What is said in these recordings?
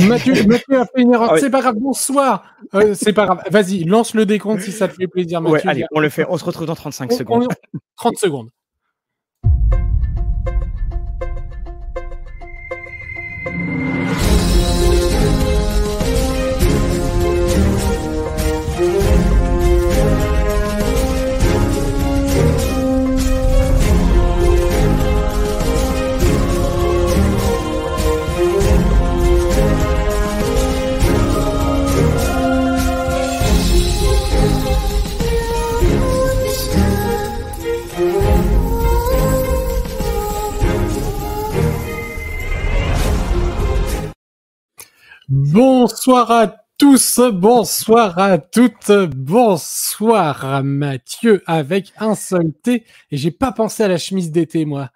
Mathieu, Mathieu a fait une erreur. Ah. C'est pas grave. Bonsoir. Euh, c'est pas grave. Vas-y, lance le décompte si ça te fait plaisir, Ouais, Mathieu. allez, on le fait. On se retrouve dans 35 On- secondes. on- 30 secondes. Bonsoir à tous, bonsoir à toutes, bonsoir Mathieu avec un seul T. Et j'ai pas pensé à la chemise d'été, moi.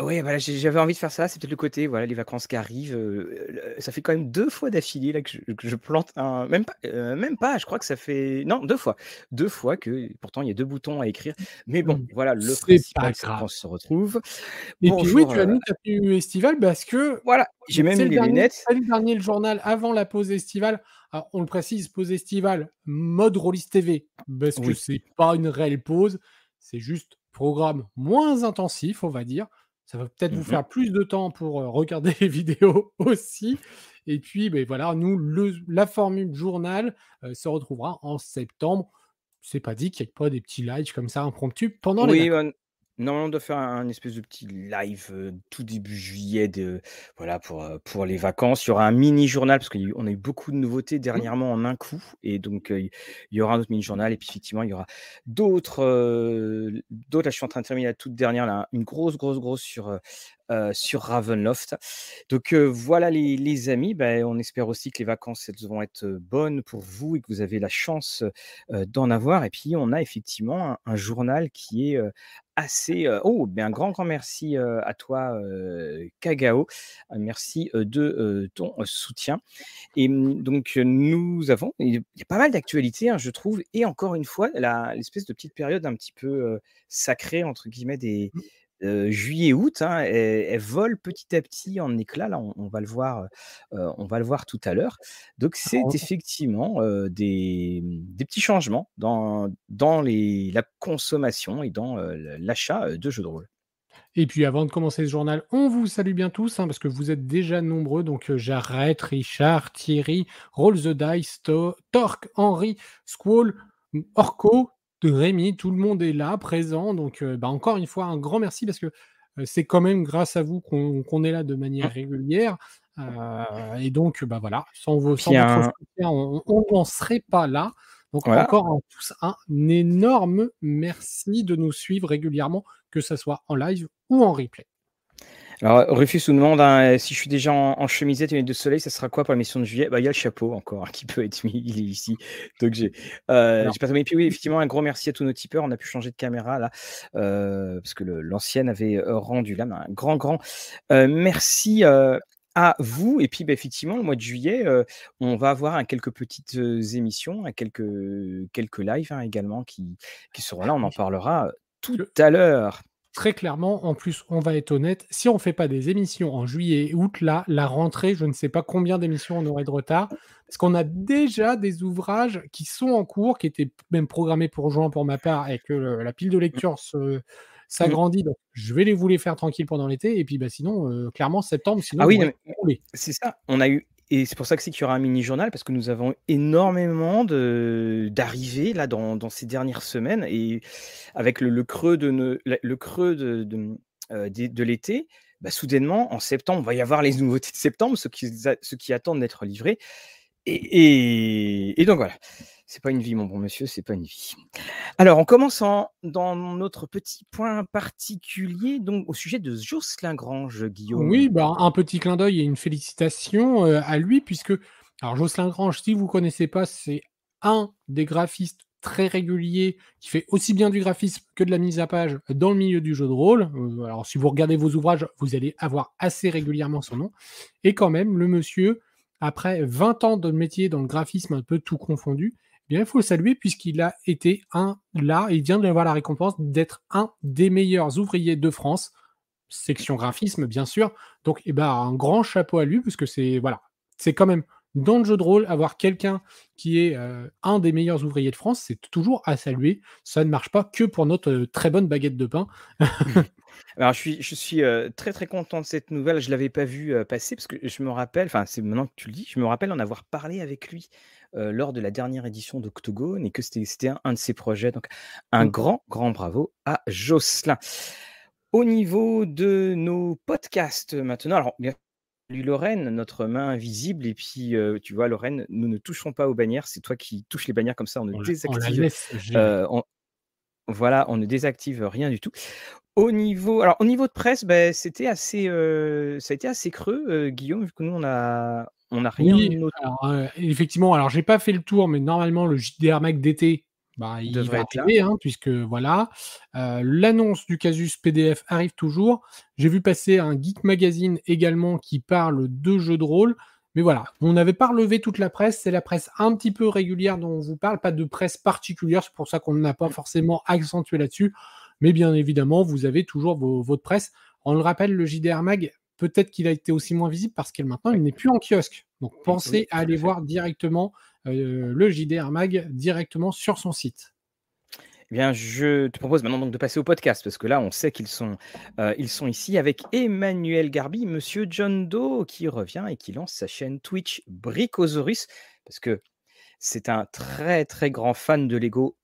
Ouais, voilà, j'ai- j'avais envie de faire ça. C'est peut-être le côté, voilà, les vacances qui arrivent. euh, le- ça fait quand même deux fois d'affilée là que je, que je plante un. Même pas, euh, même pas. Je crois que ça fait non deux fois, deux fois que pourtant il y a deux boutons à écrire. Mais bon, Mm. voilà, le C'est principal, pas c'est grave. qu'on se retrouve. Et puis oui, Bonjour, tu as euh, mis ta tenue estivale parce que Voilà, j'ai même c'est mis le les dernier, lunettes. c'est le dernier le journal avant la pause estivale. Alors, on le précise, pause estivale, mode Rollis TV, parce que Oui. c'est pas une réelle pause, c'est juste programme moins intensif, on va dire. Ça va peut-être vous Mhm. faire plus de temps pour regarder les vidéos aussi. Et puis, ben voilà, nous, le- la formule journal euh, se retrouvera en septembre. C'est pas dit qu'il n'y ait pas des petits lives comme ça impromptus pendant les Oui. Normalement, on doit faire un, un espèce de petit live euh, tout début juillet de, voilà, pour, euh, pour les vacances. Il y aura un mini-journal parce qu'on a eu beaucoup de nouveautés dernièrement en un coup. Et donc, euh, il y aura un autre mini-journal. Et puis, effectivement, il y aura d'autres. d'autres là, je suis en train de terminer la toute dernière, là, une grosse, grosse, grosse sur, euh, sur Ravenloft. Donc euh, voilà les, amis, Ben, on espère aussi que les vacances vont être bonnes pour vous et que vous avez la chance d'en avoir. Et puis on a effectivement un, journal qui est assez... oh, ben un grand, grand merci à toi Kagao. Merci de ton soutien. Et hum, donc nous avons, il y a pas mal d'actualités, hein, je trouve, et encore une fois, l'espèce de petite période un petit peu sacrée, entre guillemets, des, euh, juillet-août, hein, elle, elle vole petit à petit en éclats. Là, on, on va le voir, euh, on va le voir tout à l'heure. Donc, c'est Alors, effectivement euh, des, des petits changements dans, dans les, la consommation et dans l'achat de jeux de rôle. Et puis avant de commencer ce journal, on vous salue bien tous, hein, parce que vous êtes déjà nombreux. Donc euh, Jarrett, Richard, Thierry, Roll the Dice, To- Torque, Henri, Squall, Orco, de Rémi, tout le monde est là, présent. Donc euh, bah, encore une fois, un grand merci, parce que euh, c'est quand même grâce à vous qu'on est là de manière régulière. Euh, et donc, bah voilà, sans, vos, sans votre soutien, on n'en serait pas là. Donc Voilà. encore à tous un énorme merci de nous suivre régulièrement, que ce soit en live ou en replay. Alors, Rufus nous demande hein, si je suis déjà en, en chemisette et lunettes de soleil, ça sera quoi pour la mission de juillet? Bah, Il y a le chapeau encore hein, qui peut être mis, il est ici. Donc, j'ai euh, pas terminé. Puis, oui, effectivement, un gros merci à tous nos tipeurs. On a pu changer de caméra là, euh, parce que l'ancienne avait euh, rendu là. Mais un grand, grand euh, merci. à vous. Et puis, bah, effectivement, le mois de juillet, euh, on va avoir hein, quelques petites euh, émissions, hein, quelques, quelques lives hein, également qui, qui seront là. On en parlera tout à l'heure. Très clairement, en plus, on va être honnête, si on ne fait pas des émissions en juillet et août, là, la rentrée, je ne sais pas combien d'émissions on aurait de retard, parce qu'on a déjà des ouvrages qui sont en cours, qui étaient même programmés pour juin pour ma part, et que le- la pile de lecture se- s'agrandit. Donc, je vais les vous les faire tranquille pendant l'été, et puis bah, sinon, euh, clairement, septembre, sinon, Ah oui. C'est ça, on a eu, et c'est pour ça que c'est qu'il y aura un mini-journal, parce que nous avons énormément d'arrivées là dans, dans ces dernières semaines, et avec le, creux de, le creux de, de, euh, de l'été, bah, soudainement, en septembre, il va y avoir les nouveautés de septembre, ceux qui, ceux qui attendent d'être livrés. Et- et donc voilà, c'est pas une vie, mon bon monsieur, c'est pas une vie. Alors, en commençant dans notre petit point particulier, donc au sujet de Jocelyn Grange, Guillaume. Oui, bah, un petit clin d'œil et une félicitation euh, à lui, puisque, alors Jocelyn Grange, si vous ne connaissez pas, c'est un des graphistes très réguliers qui fait aussi bien du graphisme que de la mise à page dans le milieu du jeu de rôle. Euh, alors, si vous regardez vos ouvrages, vous allez avoir assez régulièrement son nom. Et quand même, le monsieur, après 20 ans de métier dans le graphisme un peu tout confondu, bien, il faut le saluer puisqu'il a été un, là, il vient d'avoir la récompense d'être un des meilleurs ouvriers de France section graphisme, bien sûr. Donc, eh ben, un grand chapeau à lui, parce que c'est voilà, c'est quand même dans le jeu de rôle, avoir quelqu'un qui est un des meilleurs ouvriers de France, c'est toujours à saluer. Ça ne marche pas que pour notre très bonne baguette de pain. Alors, je suis, je suis très très content de cette nouvelle. Je ne l'avais pas vu passer parce que je me rappelle, enfin, c'est maintenant que tu le dis, je me rappelle en avoir parlé avec lui lors de la dernière édition d'Octogone et que c'était un, un, de ses projets. Donc, un mmh. grand, grand bravo à Jocelyn. Au niveau de nos podcasts maintenant, alors bien Lorraine, notre main invisible. Et puis, tu vois, Lorraine, nous ne touchons pas aux bannières. C'est toi qui touches les bannières comme ça. On ne désactive. voilà, on ne désactive rien du tout. Au niveau, alors au niveau de presse, ben, c'était assez, ça a été assez creux, Guillaume, vu que nous on a, on a rien. Oui, alors, effectivement, alors j'ai pas fait le tour, mais normalement le JDR Mac d'été, bah, il devrait être arriver, hein, puisque voilà, euh, l'annonce du casus PDF arrive toujours. J'ai vu passer un Geek Magazine également qui parle de jeux de rôle. Mais voilà, on n'avait pas relevé toute la presse, c'est la presse un petit peu régulière dont on vous parle, pas de presse particulière, c'est pour ça qu'on n'a pas forcément accentué là-dessus. Mais bien évidemment, vous avez toujours votre presse. On le rappelle, le JDR Mag, peut-être qu'il a été aussi moins visible parce qu'il maintenant il n'est plus en kiosque. Donc pensez à aller voir directement euh, le JDR Mag directement sur son site. Eh bien, je te propose maintenant donc de passer au podcast parce que là, on sait qu'ils sont, euh, ils sont ici avec Emmanuel Garbi, Monsieur John Doe, qui revient et qui lance sa chaîne Twitch Bricosaurus parce que c'est un très très grand fan de Lego.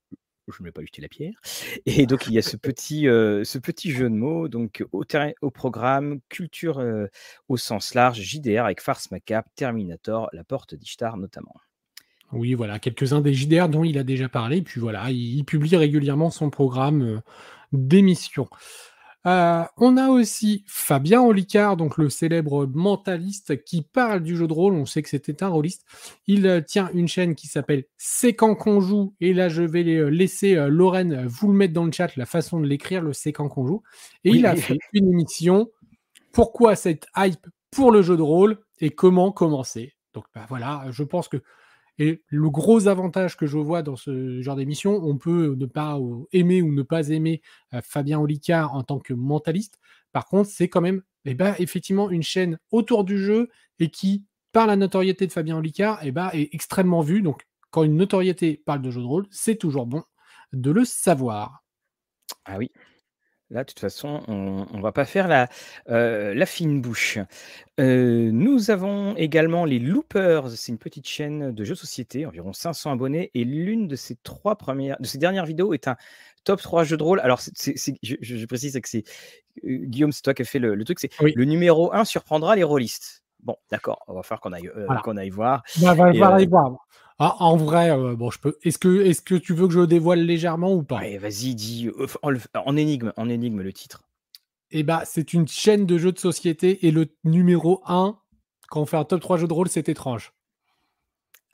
Je ne vais pas lui jeter la pierre. Et donc, il y a ce petit, euh, ce petit jeu de mots, donc au, terrain, au programme, culture au sens large, JDR avec Farce Macap, Terminator, La Porte d'Ishtar notamment. Oui, voilà, quelques-uns des JDR dont il a déjà parlé. Puis voilà, il, publie régulièrement son programme euh, d'émission. Euh, on a aussi Fabien Olicard, donc le célèbre mentaliste qui parle du jeu de rôle. On sait que c'était un rôliste. Il euh, tient une chaîne qui s'appelle C'est quand qu'on joue. Et là, je vais laisser Lorraine vous le mettre dans le chat, la façon de l'écrire, le C'est quand qu'on joue. Et il a fait une émission. Pourquoi cette hype pour le jeu de rôle et comment commencer? Donc bah, voilà, je pense que et le gros avantage que je vois dans ce genre d'émission, on peut ne pas aimer ou ne pas aimer euh, Fabien Olicard en tant que mentaliste. Par contre, c'est quand même eh ben, effectivement une chaîne autour du jeu et qui, par la notoriété de Fabien Olicard, eh ben, est extrêmement vue. Donc, quand une notoriété parle de jeu de rôle, c'est toujours bon de le savoir. Ah oui, Là, de toute façon, on ne va pas faire la, euh, la fine bouche. Euh, nous avons également les Loopers. C'est une petite chaîne de jeux de société, environ 500 abonnés. Et l'une de ces trois premières, de ces dernières vidéos est un top 3 jeux de rôle. Alors, je, précise que c'est euh, Guillaume, c'est toi qui as fait le, truc. C'est le numéro 1 surprendra les rôlistes. Bon, d'accord, on va faire qu'on aille, qu'on aille voir. On va, aller voir. Ah, en vrai, euh, bon, je peux. Est-ce que, est-ce que tu veux que je le dévoile légèrement ou pas? Vas-y, dis euh, en, énigme, en énigme le titre. Eh bah, c'est une chaîne de jeux de société et le numéro 1, quand on fait un top 3 jeux de rôle, c'est étrange.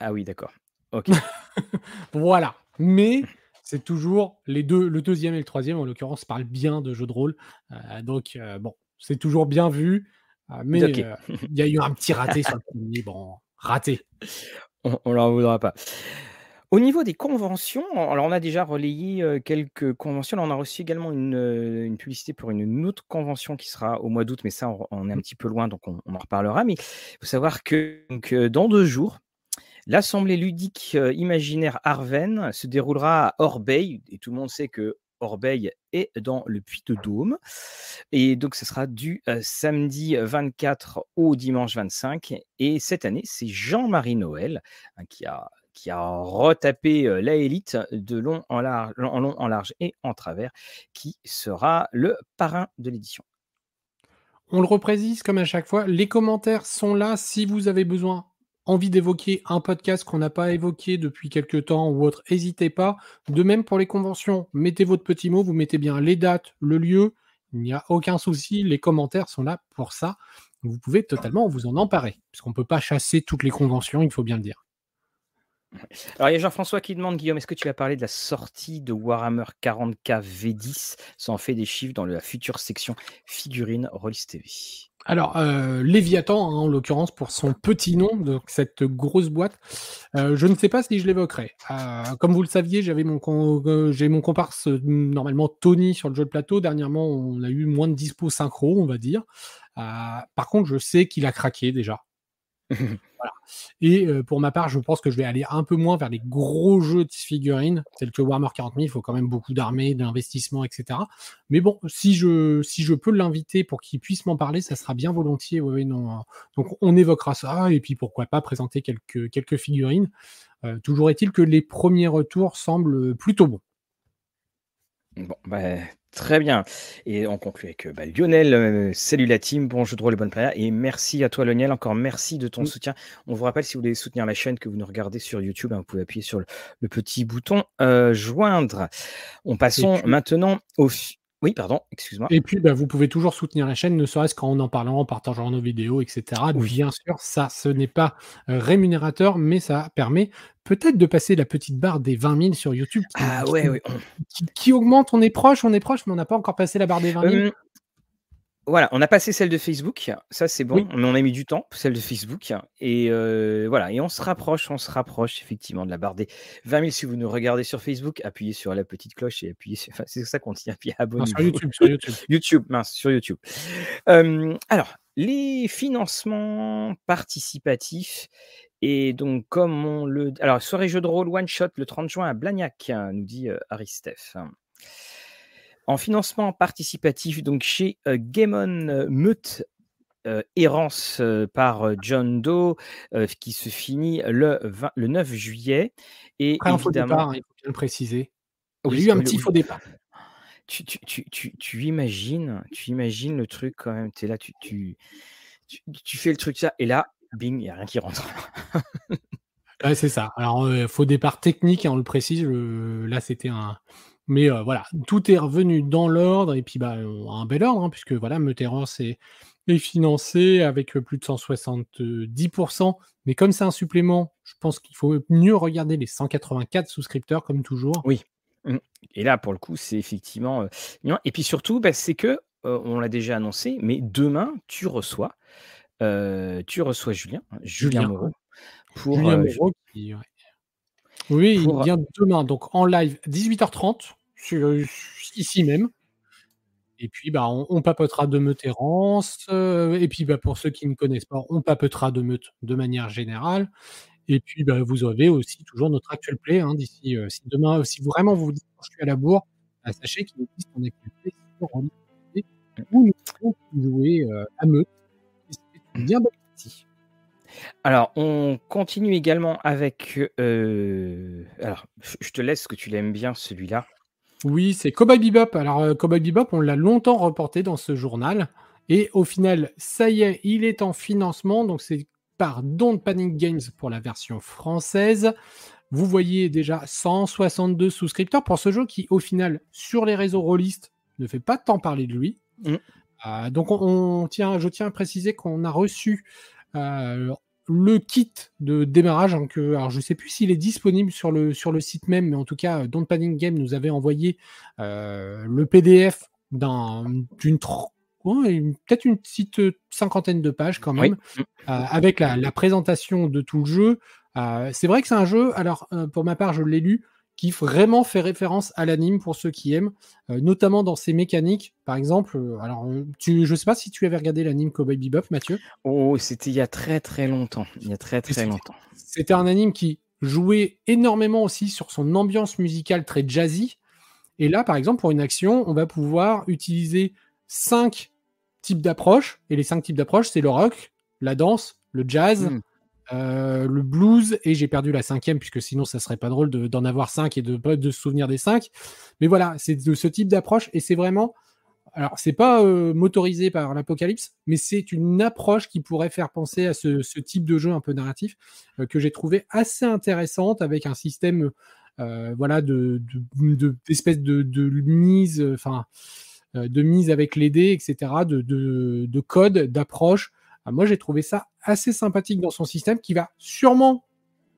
Ah oui, d'accord. Ok. voilà. Mais c'est toujours les deux, le deuxième et le troisième, en l'occurrence, parlent bien de jeux de rôle. Euh, donc, bon, c'est toujours bien vu. mais il y a eu un petit raté sur le premier. Bon, raté. On ne leur voudra pas. Au niveau des conventions, alors on a déjà relayé quelques conventions. on a reçu également une, publicité pour une autre convention qui sera au mois d'août, mais ça, on, est un petit peu loin, donc on, en reparlera. Mais il faut savoir que dans deux jours, l'Assemblée ludique imaginaire Arven se déroulera à Orbeil, et tout le monde sait que Orbeil est dans le Puy-de-Dôme. Et donc, ce sera du samedi 24 au dimanche 25. Et cette année, c'est Jean-Marie Noël hein, qui a retapé la élite de long en, large, en large et en travers, qui sera le parrain de l'édition. On le reprécise comme à chaque fois, les commentaires sont là si vous avez besoin envie d'évoquer un podcast qu'on n'a pas évoqué depuis quelques temps ou autre, n'hésitez pas. De même pour les conventions, mettez votre petit mot, vous mettez bien les dates, le lieu, il n'y a aucun souci, les commentaires sont là pour ça. Vous pouvez totalement vous en emparer, puisqu'on ne peut pas chasser toutes les conventions, il faut bien le dire. Alors, il y a Jean-François qui demande, Guillaume, est-ce que tu as parlé de la sortie de Warhammer 40k V10 Ça en fait des chiffres dans la future section figurines Rollis TV. Alors, euh, Léviathan, hein, en l'occurrence, pour son petit nom, cette grosse boîte, euh, je ne sais pas si je l'évoquerai. Euh, comme vous le saviez, j'avais mon j'ai mon comparse normalement Tony sur le jeu de plateau. Dernièrement, on a eu moins de dispo synchro, on va dire. par contre, je sais qu'il a craqué déjà. Et euh, pour ma part, je pense que je vais aller un peu moins vers les gros jeux de figurines, tels que Warhammer 40 000. Il faut quand même beaucoup d'armées, d'investissement, etc. Mais bon, si je, peux l'inviter pour qu'il puisse m'en parler, ça sera bien volontiers. Non. Donc on évoquera ça, et puis pourquoi pas présenter quelques, quelques figurines. Euh, toujours est-il que les premiers retours semblent plutôt bons. Bon, bah, très bien. Et on conclut avec euh, bah, Lionel. euh, salut la team, bon jeu de rôle et bonne planète. Et merci à toi, Lionel. Encore merci de ton Mm. soutien. On vous rappelle, si vous voulez soutenir la chaîne, que vous nous regardez sur YouTube, hein, vous pouvez appuyer sur le, le petit bouton euh, joindre. On passons maintenant au. Oui, pardon, excuse-moi. Et puis, bah, vous pouvez toujours soutenir la chaîne, ne serait-ce qu'en en parlant, en partageant nos vidéos, etc. Oui. Bien sûr, ça, ce n'est pas euh, rémunérateur, mais ça permet peut-être de passer la petite barre des 20 000 sur YouTube qui, Ah qui- ouais, qui- qui augmente. On est proche, on est proche, mais on n'a pas encore passé la barre des 20 000. Hum, voilà, on a passé celle de Facebook, ça c'est bon, Oui. mais on a mis du temps, celle de Facebook, et euh, voilà, et on se rapproche, on se rapproche effectivement de la barre des 20 000. Si vous nous regardez sur Facebook, appuyez sur la petite cloche et appuyez sur, enfin, c'est ça qu'on tient, puis abonnez-vous. sur YouTube, sur YouTube. YouTube, mince, sur YouTube. Euh, alors, les financements participatifs, et donc comme on le... Alors, soirée jeu de rôle one shot le 30 juin à Blagnac, nous dit euh, Aristef. En financement participatif, donc chez euh, Gamon euh, Meute, euh, Errance euh, par John Doe, qui se finit le, 20 le 9 juillet. Et Après, évidemment, départ, hein, il faut bien le préciser. Oui, a eu un petit faux départ. tu, tu, tu, tu, tu imagines, tu imagines le truc quand même, tu es là, tu, tu, fais le truc ça, et là, bing, il n'y a rien qui rentre. Ouais, c'est ça. Alors, faux départ technique, hein, on le précise. le- Là, c'était un. Mais euh, voilà, tout est revenu dans l'ordre et puis bah, un bel ordre, hein, puisque voilà, est, est financé avec plus de 170%. Mais comme c'est un supplément, je pense qu'il faut mieux regarder les 184 souscripteurs, comme toujours. Oui. Mm. Et là, pour le coup, c'est effectivement. Et puis surtout, bah, c'est que, euh, on l'a déjà annoncé, mais demain, tu reçois, euh, tu reçois Julien, hein, Julien, Julien, Moreau, pour, Julien Moreau qui. ouais. Oui, pour- il vient demain, donc en live, 18h30, sur- ici même. Et puis, bah, on, papotera de Meutterance. euh, et puis, bah, pour ceux qui ne connaissent pas, on papotera de Meute de manière générale. Et puis, bah, vous avez aussi toujours notre actual play. hein, D'ici, euh, si demain, si vraiment vous vous dites, je suis à la bourre, bah, sachez qu'il existe un actual play sur où nous pouvons jouer euh, à Meute. C'est bien partie. Alors, on continue également avec. euh, Alors, je te laisse, que tu l'aimes bien, celui-là. Oui, c'est Cowboy Bebop. Alors, euh, Cowboy Bebop, on l'a longtemps reporté dans ce journal. Et au final, ça y est, il est en financement. Donc, c'est par Don't Panic Games pour la version française. Vous voyez déjà 162 souscripteurs pour ce jeu qui, au final, sur les réseaux rôlistes, ne fait pas tant parler de lui. Mm. Euh, donc, on, on tient, je tiens à préciser qu'on a reçu euh, le kit de démarrage. hein, que, alors, je ne sais plus s'il est disponible sur le, sur le site même, mais en tout cas, Don't Panic Game nous avait envoyé euh, le PDF d'un- d'une peut-être une petite cinquantaine de pages quand Oui. même, euh, avec la, la présentation de tout le jeu. Euh, c'est vrai que c'est un jeu, alors euh, pour ma part, je l'ai lu, qui vraiment fait référence à l'anime pour ceux qui aiment, euh, notamment dans ses mécaniques. Par exemple, euh, alors euh, tu, je sais pas si tu avais regardé l'anime Cowboy Bebop, Mathieu. Oh, c'était il y a très très longtemps. Il y a très très c'était- longtemps. C'était un anime qui jouait énormément aussi sur son ambiance musicale très jazzy. Et là, par exemple, pour une action, on va pouvoir utiliser cinq types d'approches. Et les cinq types d'approches, c'est le rock, la danse, le jazz, Mm. Euh, le blues. Et j'ai perdu la cinquième, puisque sinon, ça serait pas drôle de- d'en avoir cinq et de pas de se souvenir des cinq. Mais voilà, c'est de ce type d'approche. Et c'est vraiment. Alors, c'est pas euh, motorisé par l'apocalypse, mais c'est une approche qui pourrait faire penser à ce, type de jeu un peu narratif euh, que j'ai trouvé assez intéressante avec un système voilà de de- de- d'espèce de, de, mise enfin de mise avec les dés etc de, de code d'approche Ah, moi j'ai trouvé ça assez sympathique dans son système qui va sûrement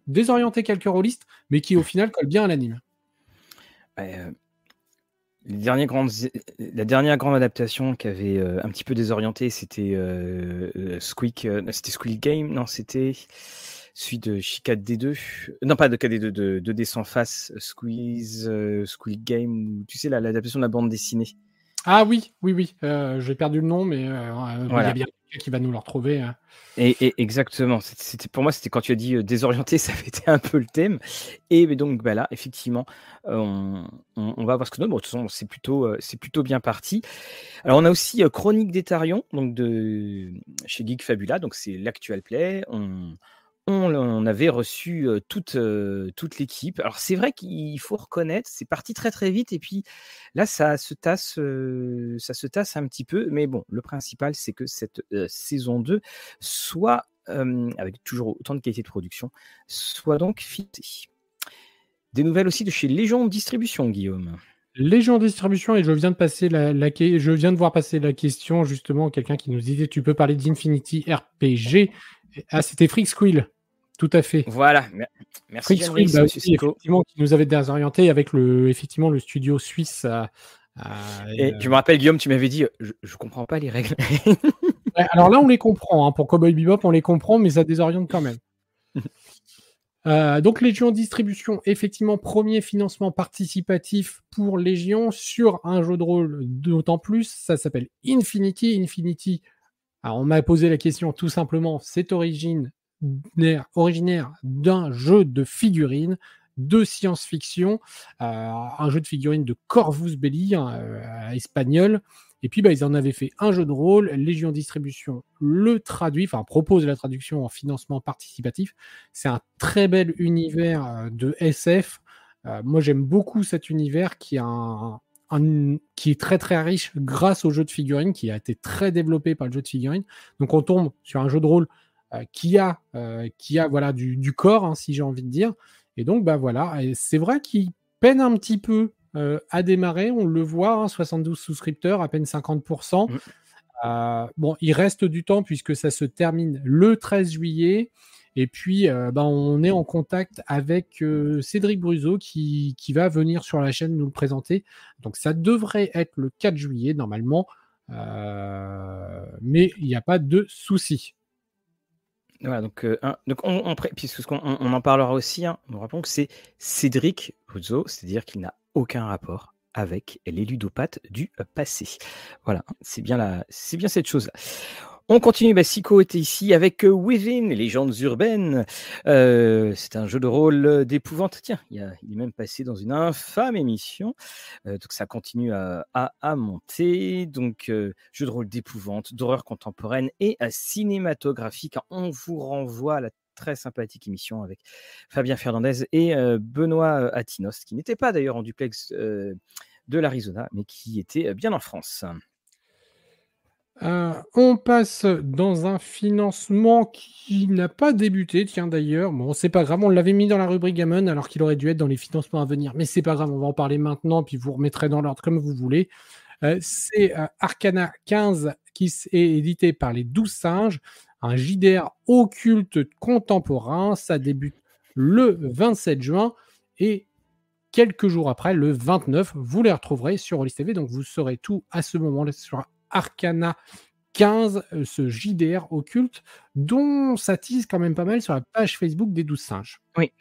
désorienter quelques rôlistes mais qui au final colle bien à l'anime Euh, dernières grandes, la dernière grande adaptation qui avait euh, un petit peu désorienté, c'était euh, euh, Squeak, euh, c'était Squeak Game, non, c'était celui de Chica D2, non pas de KD2, de, de D sans face, Squeeze, euh, Squeak Game, tu sais, la- l'adaptation de la bande dessinée. Ah oui, oui, oui. J'ai perdu le nom, mais il y a bien quelqu'un qui va nous le retrouver. Hein. Et, exactement. C'était pour moi, c'était quand tu as dit désorienté, ça avait été un peu le thème. Et donc bah là, effectivement, on, va voir ce que nous. Bon, de toute façon, c'est plutôt, c'est plutôt bien parti. Alors, on a aussi Chronique d'Etarion, donc de chez Geek Fabula. Donc, c'est l'actuel play. On, on, avait reçu toute, toute l'équipe. Alors c'est vrai qu'il faut reconnaître, c'est parti très très vite et puis là ça se tasse, ça se tasse un petit peu. Mais bon, le principal c'est que cette saison 2 soit avec toujours autant de qualité de production, soit donc fitée. Des nouvelles aussi de chez Légion Distribution, Guillaume. Légion Distribution, et je viens de passer la, je viens de voir passer la question justement, quelqu'un qui nous disait tu peux parler d'Infinity RPG. Ah, c'était Freak Squill. Tout à fait. Voilà. Merci. Bah effectivement, qui nous avait désorienté avec le, effectivement, le studio suisse. et je me rappelle, Guillaume, tu m'avais dit, je, ne comprends pas les règles. alors là, on les comprend. Hein. Pour Cowboy Bebop, on les comprend, mais ça désoriente quand même. Euh, donc Légion Distribution, effectivement, premier financement participatif pour Légion sur un jeu de rôle d'autant plus. Ça s'appelle Infinity. Infinity, alors on m'a posé la question tout simplement, c'est origine originaire d'un jeu de figurines de science-fiction, euh, un jeu de figurines de Corvus Belli, hein, euh, espagnol. Et puis, bah, ils en avaient fait un jeu de rôle. Légion Distribution le traduit, enfin propose la traduction en financement participatif. C'est un très bel univers euh, de SF. moi, j'aime beaucoup cet univers qui, qui est très très riche grâce au jeu de figurines, qui a été très développé par le jeu de figurines. Donc, on tombe sur un jeu de rôle qui a, euh, qui a voilà, du, corps, hein, si j'ai envie de dire. Et donc, bah voilà, c'est vrai qu'il peine un petit peu euh, à démarrer, on le voit, 72 hein, souscripteurs, à peine 50%. Mmh. bon, il reste du temps puisque ça se termine le 13 juillet. Et puis, bah, on est en contact avec Cédric Bruzo qui, qui, va venir sur la chaîne nous le présenter. Donc, ça devrait être le 4 juillet normalement. mais il n'y a pas de souci. Voilà, donc, euh, on, en parlera aussi, hein, nous rappelons que c'est Cédric Ruzzo, c'est-à-dire qu'il n'a aucun rapport avec les ludopathes du passé. Voilà, c'est bien, c'est bien cette chose-là. On continue, bah, Sico était ici avec euh, Within, légendes urbaines. Euh, c'est un jeu de rôle d'épouvante. Tiens, il, est même passé dans une infâme émission. Euh, donc ça continue à, monter. Donc, jeu de rôle d'épouvante, d'horreur contemporaine et cinématographique. On vous renvoie à la très sympathique émission avec Fabien Fernandez et Benoît Atinos, qui n'était pas d'ailleurs en duplex de l'Arizona, mais qui était bien en France. Euh, on passe dans un financement qui n'a pas débuté, tiens d'ailleurs. Bon, c'est pas grave, on l'avait mis dans la rubrique Gammon alors qu'il aurait dû être dans les financements à venir. Mais c'est pas grave, on va en parler maintenant, puis vous remettrez dans l'ordre comme vous voulez. Euh, c'est euh, Arcana 15 qui est édité par les 12 singes, un JDR occulte contemporain. Ça débute le 27 juin et quelques jours après, le 29, vous les retrouverez sur Rollis TV. Donc vous saurez tout à ce moment-là sur Arcana 15, euh, ce JDR occulte, dont ça tease quand même pas mal sur la page Facebook des 12 singes. Oui.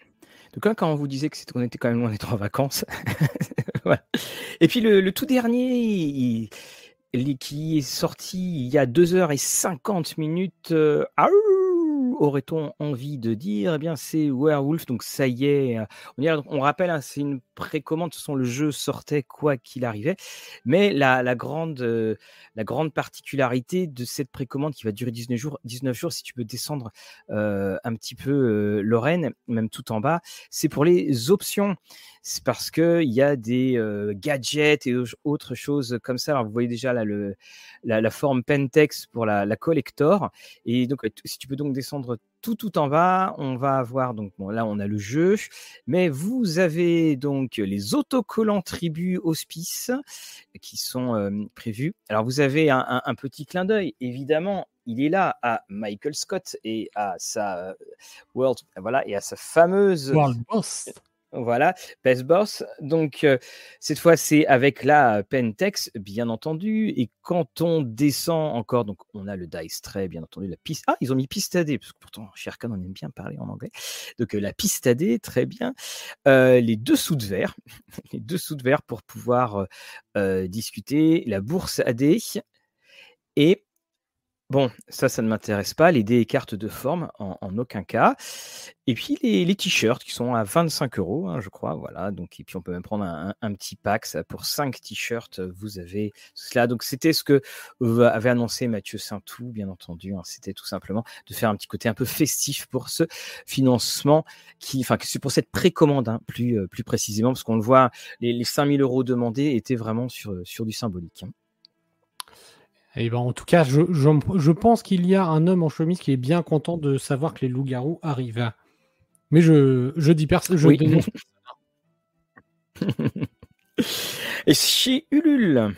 Donc là, quand on vous disait qu'on était quand même loin d'être en vacances. Et puis le, tout dernier, qui est sorti il y a 2h50 minutes. Euh, aurait-on envie de dire? Eh bien, c'est Werewolf, donc ça y est. On, on rappelle, hein, c'est une précommande, ce sont le jeu sortait quoi qu'il arrivait. Mais la, grande, la grande particularité de cette précommande qui va durer 19 jours, 19 jours si tu peux descendre un petit peu Lorraine, même tout en bas, c'est pour les options. C'est parce qu'il y a des gadgets et autres choses comme ça. Alors, vous voyez déjà là, le, la, forme Pentex pour la, la collector. Et donc, si tu peux donc descendre tout en bas, on va avoir donc bon là on a le jeu, mais vous avez donc les autocollants tribus hospice qui sont prévus. Alors vous avez un, petit clin d'œil, évidemment, il est là à Michael Scott et à sa World, voilà, et à sa fameuse World Boss. Voilà, Best Boss. Donc, euh, cette fois, c'est avec la Pentex, bien entendu. Et quand on descend encore, donc on a le Dice Tray, bien entendu, la piste. Ah, ils ont mis piste AD, parce que pourtant, Sherkan, on aime bien parler en anglais. Donc, euh, la piste AD, très bien. Euh, les deux sous de verre, les deux sous de verre pour pouvoir discuter. La bourse AD. Et Bon, ça, ça ne m'intéresse pas. Les dés et cartes de forme, en, aucun cas. Et puis les, t-shirts qui sont à 25 euros, hein, je crois. Voilà. Donc, et puis on peut même prendre un, petit pack. Ça, pour 5 t-shirts, vous avez cela. Donc, c'était ce que avait annoncé Mathieu Saintou, bien entendu. Hein. C'était tout simplement de faire un petit côté un peu festif pour ce financement, qui, enfin, pour cette précommande, hein, plus, euh, plus précisément, parce qu'on le voit, les, les 5000 euros demandés étaient vraiment sur, sur du symbolique. Et ben, en tout cas, je, je, pense qu'il y a un homme en chemise qui est bien content de savoir que les loups-garous arrivent. Mais je, je dis personne, Et chez Ulule.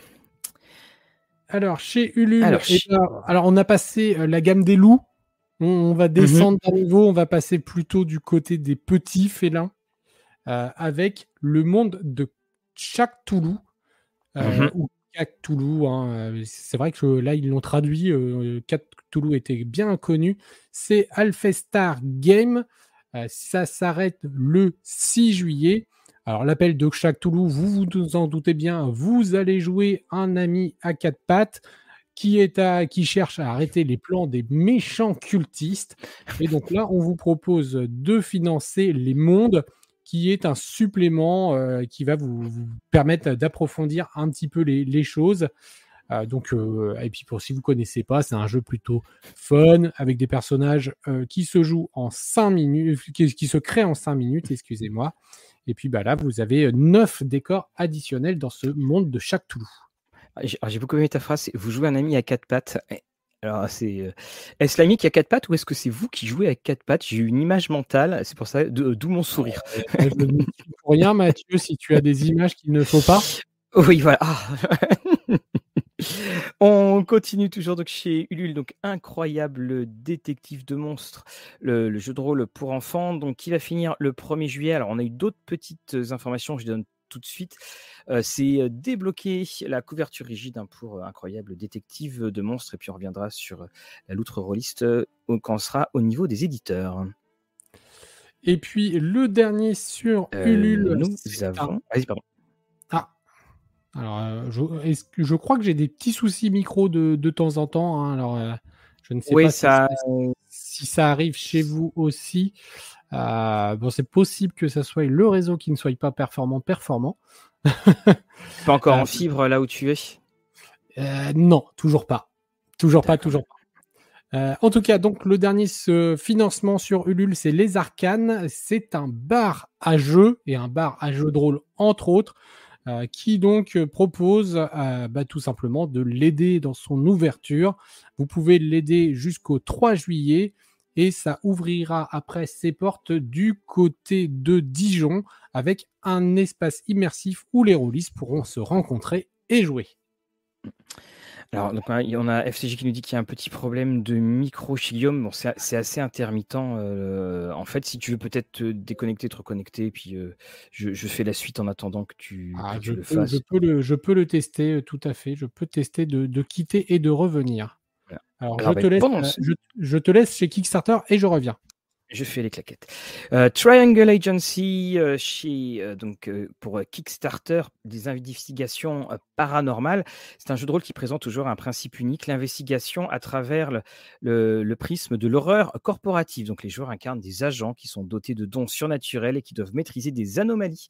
Alors, chez Ulule, alors, eh ben, alors, on a passé euh, la gamme des loups. On, va descendre mhm. d'un mm on va passer plutôt du côté des petits félins euh, avec le monde de Chaktoulou, euh, mm Hein, euh, c'est vrai que là, ils l'ont traduit. Euh, euh, 4 Toulouse était bien connu. C'est Alphestar Game. ça s'arrête le 6 juillet. Alors, l'appel de chaque Toulouse, vous vous en doutez bien, vous allez jouer un ami à quatre pattes qui, est à, qui cherche à arrêter les plans des méchants cultistes. Et donc là, on vous propose de financer les mondes qui est un supplément euh, qui va vous, permettre d'approfondir un petit peu les, choses. Euh, donc, euh, et puis pour si vous connaissez pas, c'est un jeu plutôt fun avec des personnages qui se jouent en 5 minutes, qui, se créent en 5 minutes, excusez-moi. Et puis bah là, vous avez 9 décors additionnels dans ce monde de chaque Toulouse. J'ai beaucoup aimé ta phrase, vous jouez un ami à quatre pattes. Alors, c'est. Euh, est-ce l'ami qui a quatre pattes ou est-ce que c'est vous qui jouez avec quatre pattes? J'ai eu une image mentale, c'est pour ça, d'où mon sourire. Euh, pour rien, Mathieu, si tu as des images qu'il ne faut pas. Oui, voilà. Ah. On continue toujours donc chez Ulule, donc incroyable détective de monstres, le, jeu de rôle pour enfants, donc qui va finir le 1er juillet. Alors on a eu d'autres petites informations, je donne tout de suite. c'est débloquer la couverture rigide hein, pour Incroyable Détective de monstres. Et puis on reviendra sur la loutre rôliste quand on sera au niveau des éditeurs. Et puis le dernier sur Ulule. Nous avons. Vas-y, pardon. Ah. Alors, je, je crois que j'ai des petits soucis micro de, de temps en temps. Hein. alors, je ne sais pas ça... si, ça arrive chez vous aussi. Euh, bon, c'est possible que ça soit le réseau qui ne soit pas performant, performant. pas encore en euh, fibre là où tu es? Euh, Non, toujours pas. Toujours pas, toujours pas. en tout cas, donc le dernier ce financement sur Ulule, c'est Les Arcanes. C'est un bar à jeu et un bar à jeu de rôle entre autres, qui donc propose bah, tout simplement de l'aider dans son ouverture. Vous pouvez l'aider jusqu'au 3 juillet et ça ouvrira après ses portes du côté de Dijon avec un espace immersif où les rôlistes pourront se rencontrer et jouer. Alors, donc, hein, on a FCG qui nous dit qu'il y a un petit problème de micro chez Guillaume. Bon, c'est assez intermittent. Euh, en fait, si tu veux peut-être te déconnecter, te reconnecter, puis euh, je, fais la suite en attendant que tu, ah, le fasses. Je peux le, je peux le tester, euh, tout à fait. Je peux tester de quitter et de revenir. Alors, je, te laisse, euh, je, te laisse chez Kickstarter et je reviens. Je fais les claquettes. Euh, Triangle Agency, euh, chez, donc, pour Kickstarter, des investigations paranormales. C'est un jeu de rôle qui présente toujours un principe unique, l'investigation à travers le, le, prisme de l'horreur corporative. Donc les joueurs incarnent des agents qui sont dotés de dons surnaturels et qui doivent maîtriser des anomalies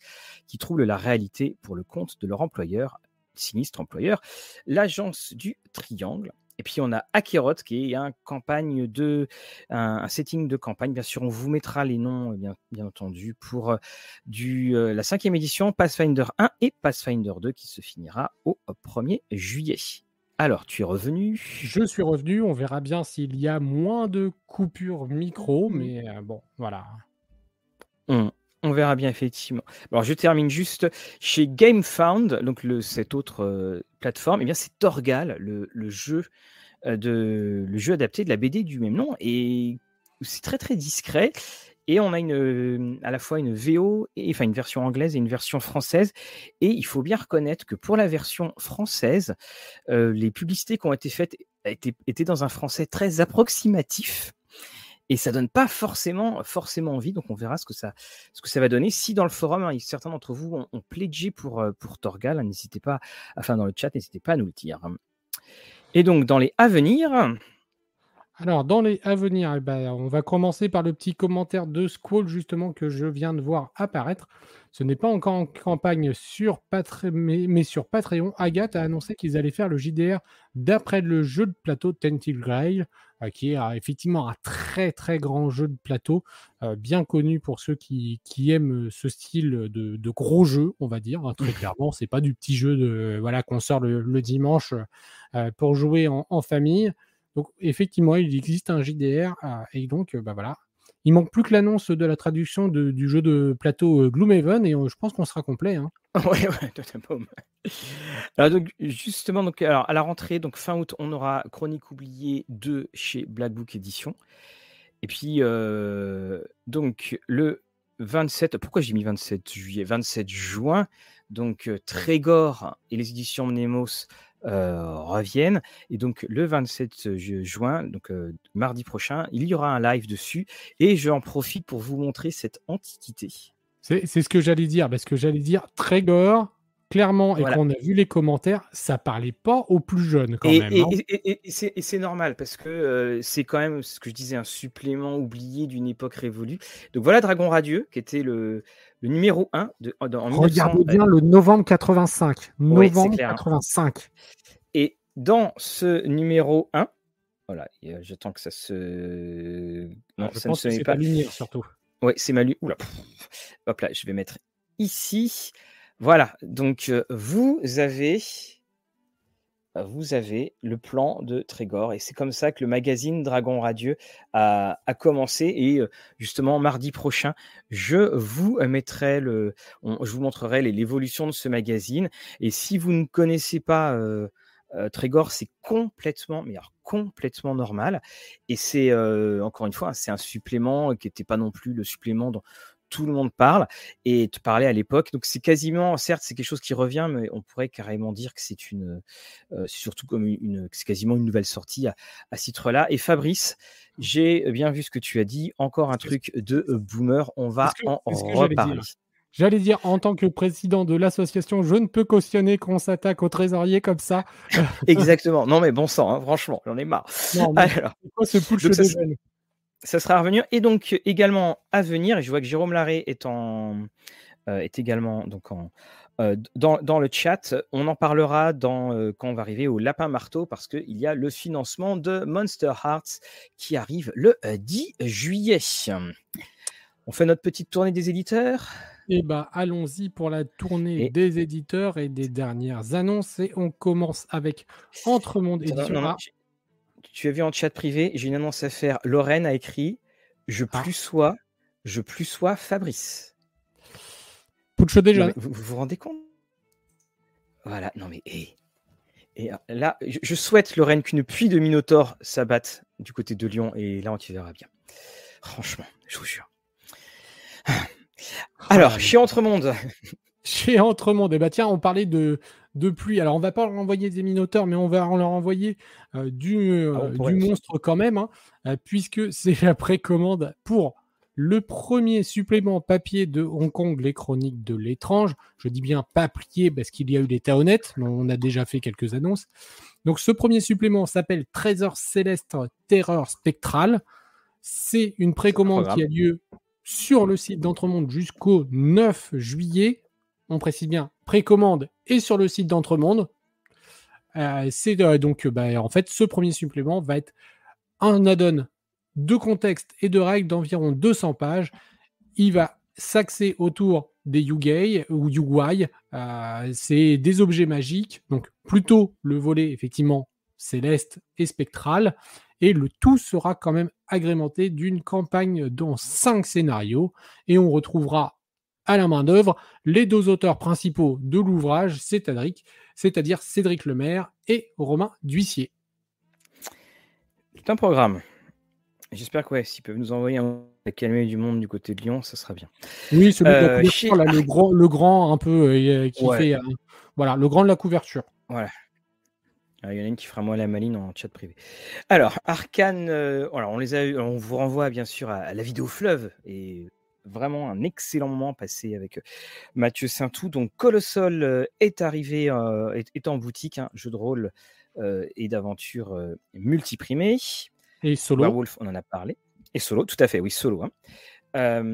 qui troublent la réalité pour le compte de leur employeur, sinistre employeur, l'agence du Triangle. Et puis on a Akerot qui est un campagne de un, setting de campagne. Bien sûr, on vous mettra les noms bien, bien entendu pour du la cinquième édition Pathfinder 1 et Pathfinder 2 qui se finira au 1er juillet. Alors, tu es revenu? Je suis revenu. On verra bien s'il y a moins de coupures micro, mmh. mais bon, voilà. On verra bien, effectivement. Alors, je termine juste chez GameFound, donc cette autre euh, plateforme. Eh bien, c'est Torgal, le, jeu euh, jeu adapté de la BD du même nom. C'est très, très discret. Et on a une, à la fois une VO, et, enfin une version anglaise et une version française. Et il faut bien reconnaître que pour la version française, les publicités qui ont été faites étaient dans un français très approximatif et ça donne pas forcément, forcément envie. Donc on verra ce que ça, ce que ça va donner. Si dans le forum, hein, certains d'entre vous ont, ont pour, pour Torgal, hein, n'hésitez pas, enfin dans le chat, n'hésitez pas à nous le dire. Et donc dans les à venir. Alors, dans les à eh ben, on va commencer par le petit commentaire de Squall, justement, que je viens de voir apparaître. Ce n'est pas encore en campagne sur Patreon, mais, sur Patreon. Agathe a annoncé qu'ils allaient faire le JDR d'après le jeu de plateau Tentil Grail, euh, qui est euh, effectivement un très très grand jeu de plateau, euh, bien connu pour ceux qui, aiment ce style de, gros jeu, on va dire. Hein, très clairement, c'est pas du petit jeu de voilà qu'on sort le, dimanche pour jouer en famille. Donc effectivement, il existe un JDR et donc bah voilà. Il manque plus que l'annonce de la traduction du jeu de plateau Gloomhaven et je pense qu'on sera complet. Hein. ouais, ouais, alors donc justement, donc, alors, à la rentrée, donc fin août, on aura Chronique oubliée 2 chez Black Book Edition. Et puis, donc le 27, pourquoi j'ai mis 27 juillet? 27 juin, donc Trégor et les éditions Mnemos euh, reviennent. Et donc le 27 juin, donc euh, mardi prochain, il y aura un live dessus. Et j'en profite pour vous montrer cette antiquité. C'est ce que j'allais dire, parce que j'allais dire Trégor, clairement, et qu'on a vu les commentaires, ça parlait pas aux plus jeunes quand même. Hein. Et, et, c'est normal, parce que euh, c'est quand même ce que je disais, un supplément oublié d'une époque révolue. Donc voilà Dragon Radieux, qui était le, le numéro 1 de, en Regardez bien le novembre 85. Novembre 85. Et dans ce numéro 1, voilà, j'attends que ça se. Non, je ça pense ne que pas lumière surtout. Oui, c'est ma Oula. Hop là, je vais mettre ici. Voilà, donc euh, vous avez vous avez le plan de Trégor. Et c'est comme ça que le magazine Dragon Radieux a, commencé. Et euh, justement, mardi prochain, je vous mettrai le, je vous montrerai l'évolution de ce magazine. Et si vous ne connaissez pas euh, euh, Trégor, c'est complètement, mais complètement normal. Et c'est encore une fois, hein, c'est un supplément qui n'était pas non plus le supplément dans, tout le monde parle et te parlait à l'époque. Donc c'est quasiment, certes, c'est quelque chose qui revient, mais on pourrait carrément dire que c'est une, euh, surtout comme une, c'est quasiment une nouvelle sortie à, à ce titre-là. Et Fabrice, j'ai bien vu ce que tu as dit. Encore un truc de boomer. On va en reparler. J'allais dire, en tant que président de l'association, je ne peux cautionner qu'on s'attaque aux trésoriers comme ça. Exactement. Non, mais bon sang, hein, franchement, j'en ai marre. Non, Alors, quoi ce push de ça sera à venir. Et donc également à venir, et je vois que Jérôme Larré est, en, euh, est également donc en, euh, dans, dans, le chat. On en parlera dans, euh, quand on va arriver au Lapin Marteau, parce qu'il y a le financement de Monster Hearts qui arrive le 10 juillet. On fait notre petite tournée des éditeurs? Eh bien, allons-y pour la tournée des éditeurs et des dernières annonces. Et on commence avec Entremonde Édition tu as vu en chat privé, j'ai une annonce à faire. Lorraine a écrit Je ah. plus sois, je plus sois Fabrice. Puccio déjà. vous, vous rendez compte? Voilà, non mais. Et euh, là, je, souhaite, Lorraine, qu'une pluie de Minotaur s'abatte du côté de Lyon et là, on t'y verra bien. Franchement, je vous jure. Alors, chez Entremonde. Chez Entremonde, eh ben tiens, on parlait de, de pluie. Alors, on va pas leur envoyer des minotaures, mais on va leur envoyer euh, du, euh, ah, du monstre quand même, hein, euh, puisque c'est la précommande pour le premier supplément papier de Hong Kong, les chroniques de l'étrange. Je dis bien papier parce qu'il y a eu l'état honnête, mais on a déjà fait quelques annonces. Donc, ce premier supplément s'appelle Trésor céleste terreur spectrale. C'est une précommande qui a lieu sur le site d'Entremonde jusqu'au 9 juillet on précise bien, précommande et sur le site d'Entremonde. Euh, c'est euh, donc, bah, en fait, ce premier supplément va être un add-on de contexte et de règles d'environ 200 pages. Il va s'axer autour des Yugei ou Yugwai. Euh, c'est des objets magiques, donc plutôt le volet effectivement céleste et spectral. Et le tout sera quand même agrémenté d'une campagne dans 5 scénarios. Et on retrouvera à la main d'œuvre les deux auteurs principaux de l'ouvrage, c'est-à-dire Cédric Lemaire et Romain Duissier. C'est un programme. J'espère que ouais, s'ils peuvent nous envoyer un calmer du monde du côté de Lyon, ça sera bien. Oui, celui de la couverture, le, grand, le grand un peu qui fait. voilà, le grand de la couverture. Voilà. Il y en a une qui fera moi la maline en chat privé. Alors, Arkane, on les a on vous renvoie bien sûr à, la vidéo fleuve et vraiment un excellent moment passé avec Mathieu Saintou. Donc, Colossal est arrivé, est, en boutique, un hein, jeu de rôle et d'aventure multiprimé. Et solo. Werewolf, on en a parlé. Et solo, tout à fait, oui, solo. Hein.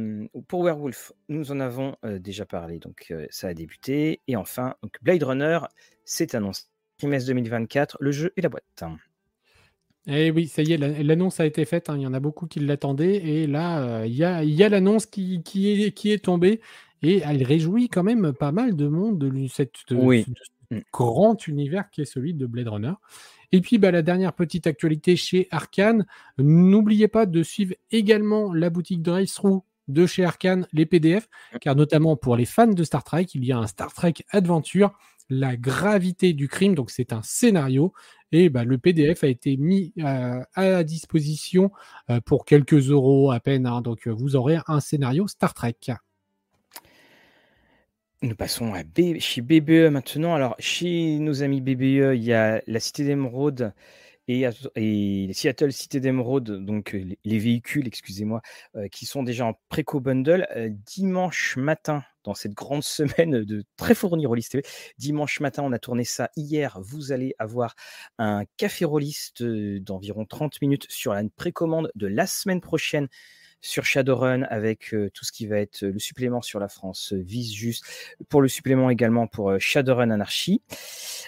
pour Werewolf, nous en avons déjà parlé, donc ça a débuté. Et enfin, donc Blade Runner, c'est annoncé trimestre 2024, le jeu et la boîte. Eh oui, ça y est, l'annonce a été faite. Hein, il y en a beaucoup qui l'attendaient. Et là, il y a, l'annonce qui, est, qui est tombée. Et elle réjouit quand même pas mal de monde de, cette, oui. Mm. grand univers qui est celui de Blade Runner. Et puis, bah, la dernière petite actualité chez Arkane. N'oubliez pas de suivre également la boutique Drive-Thru de chez Arkane, les PDF, car notamment pour les fans de Star Trek, il y a un Star Trek Adventure, la gravité du crime, donc c'est un scénario, et bah, le PDF a été mis euh, à disposition euh, pour quelques euros à peine, hein. donc vous aurez un scénario Star Trek. Nous passons à chez BBE maintenant. Alors, chez nos amis BBE, il y a la Cité d'Emeraude et, Seattle Cité d'Emeraude, donc les, véhicules, excusez-moi, qui sont déjà en préco bundle. Dimanche matin, dans cette grande semaine de très fournie Rollis TV, dimanche matin, on a tourné ça hier. Vous allez avoir un café rolliste d'environ 30 minutes sur la précommande de la semaine prochaine sur Shadowrun avec tout ce qui va être le supplément sur la France vise juste pour le supplément également pour Shadowrun Anarchy,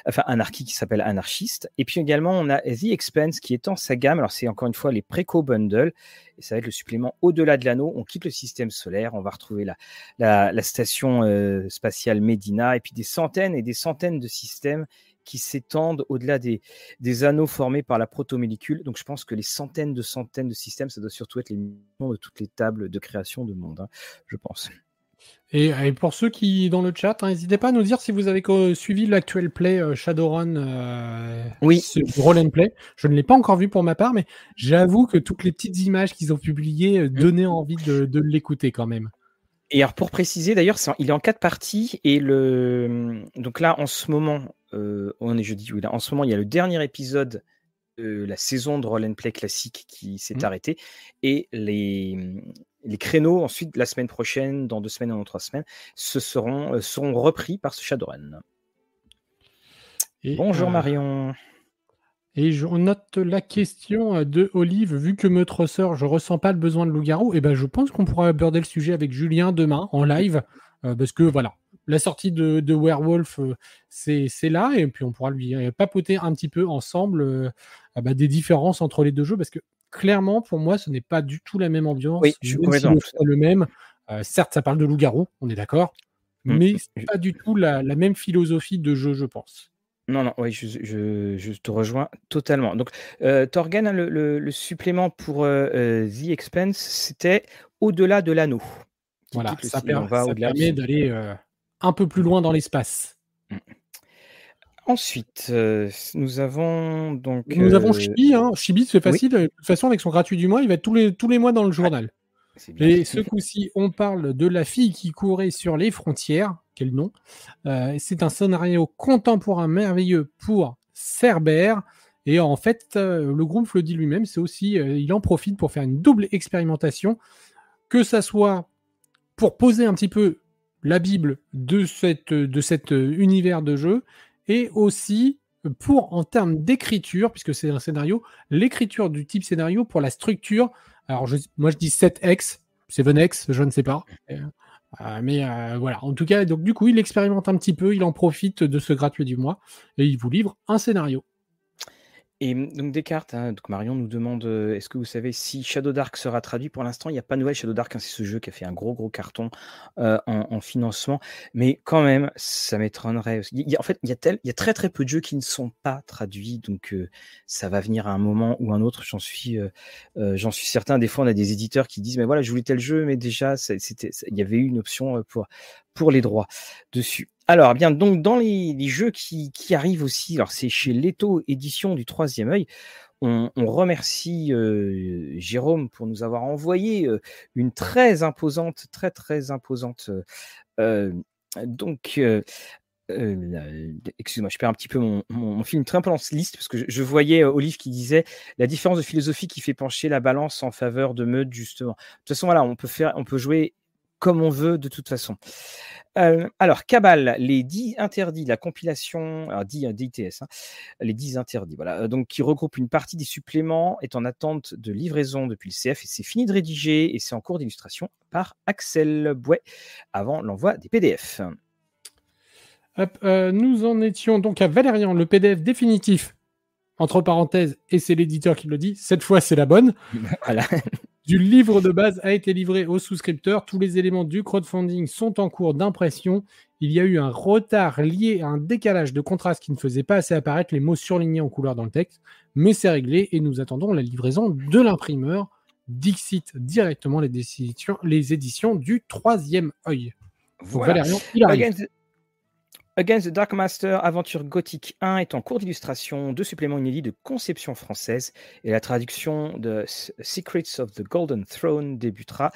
enfin Anarchy qui s'appelle Anarchiste. Et puis également on a The Expense qui est en sa gamme. Alors c'est encore une fois les préco bundles et ça va être le supplément au-delà de l'anneau. On quitte le système solaire, on va retrouver la, la, la station spatiale Medina et puis des centaines et des centaines de systèmes qui s'étendent au-delà des, des, anneaux formés par la protomolécule. Donc je pense que les centaines de centaines de systèmes, ça doit surtout être les millions de toutes les tables de création de monde, hein, je pense. Et, pour ceux qui dans le chat, hein, n'hésitez pas à nous dire si vous avez suivi l'actuel play euh, Shadowrun euh, oui. Roll and Play. Je ne l'ai pas encore vu pour ma part, mais j'avoue que toutes les petites images qu'ils ont publiées euh, mm. donnaient envie de, de l'écouter quand même. Et alors pour préciser, d'ailleurs, il est en quatre parties et le donc là en ce moment, euh, on est jeudi, oui, là, en ce moment, il y a le dernier épisode de la saison de Roll and Play classique qui s'est mmh. arrêté. Et les, les créneaux, ensuite, la semaine prochaine, dans deux semaines ou dans trois semaines, ce seront, euh, seront repris par ce Shadowrun. Bonjour euh, Marion. Et je note la question de Olive. Vu que me trosseur, je ressens pas le besoin de loup-garou, et eh ben je pense qu'on pourra aborder le sujet avec Julien demain en live. parce que voilà, la sortie de, Werewolf, euh, c'est là, et puis on pourra lui euh, papoter un petit peu ensemble euh, ah bah, des différences entre les deux jeux, parce que clairement, pour moi, ce n'est pas du tout la même ambiance. Oui, je suis complètement le même. certes, ça parle de loup-garou, on est d'accord, mmh. mais c'est pas du tout la, même philosophie de jeu, je pense. Non, non, oui, je, te rejoins totalement. Donc, Torgan, hein, le, supplément pour The Expense, c'était au-delà de l'anneau. Voilà, ça, permet d'aller un peu plus loin dans l'espace. Mm. Ensuite, euh, nous avons donc. Nous avons euh, Chibi. Hein. Chibi, c'est facile. De toute façon, avec son gratuit du mois, il va être tous les, tous les mois dans le journal. Et ce coup-ci, on parle de la fille qui courait sur les frontières. Quel nom euh, C'est un scénario contemporain merveilleux pour Cerbère. Et en fait, le groupe le dit lui-même, c'est aussi, il en profite pour faire une double expérimentation, que ça soit pour poser un petit peu la Bible de, cette, de cet univers de jeu et aussi pour, en termes d'écriture, puisque c'est un scénario, l'écriture du type scénario pour la structure. Alors, moi, je dis 7x, 7x, je ne sais pas. Euh, mais euh, voilà, en tout cas, donc du coup, il expérimente un petit peu, il en profite de ce gratuit du mois et il vous livre un scénario. Et donc Descartes, hein, Marion nous demande est-ce que vous savez si Shadow Dark sera traduit? Pour l'instant, il n'y a pas de nouvelle Shadow Dark. Hein, c'est ce jeu qui a fait un gros gros carton en, financement, mais quand même, ça m'étonnerait. en fait, il y, a très très peu de jeux qui ne sont pas traduits, donc ça va venir à un moment ou un autre. J'en suis, j'en suis certain. Des fois, on a des éditeurs qui disent mais voilà, je voulais tel jeu, mais déjà, il y avait eu une option pour pour les droits dessus. Alors, bien, donc dans les, jeux qui, arrivent aussi, alors c'est chez Leto Édition du Troisième œil, On, remercie Jérôme pour nous avoir envoyé une très imposante, très très imposante. donc, excuse-moi, je perds un petit peu mon, film très cette liste parce que je, voyais Olive qui disait la différence de philosophie qui fait pencher la balance en faveur de Meud justement. De toute façon, voilà, on peut faire, on peut jouer comme on veut de toute façon. alors, Cabal, les 10 interdits, la compilation, alors 10 DITS, hein, les 10 interdits, voilà, donc qui regroupe une partie des suppléments, est en attente de livraison depuis le CF et c'est fini de rédiger et c'est en cours d'illustration par Axel Bouet avant l'envoi des PDF. Euh, nous en étions donc à Valérian, le PDF définitif, entre parenthèses, et c'est l'éditeur qui le dit, cette fois c'est la bonne. voilà. Du livre de base a été livré aux souscripteurs. Tous les éléments du crowdfunding sont en cours d'impression. Il y a eu un retard lié à un décalage de contraste qui ne faisait pas assez apparaître les mots surlignés en couleur dans le texte, mais c'est réglé et nous attendons la livraison de l'imprimeur. Dixit directement les, les éditions du troisième œil. Valérian, il arrive. Against the Dark Master, aventure gothique 1 est en cours d'illustration, deux suppléments inédits de conception française et la traduction de Secrets of the Golden Throne débutera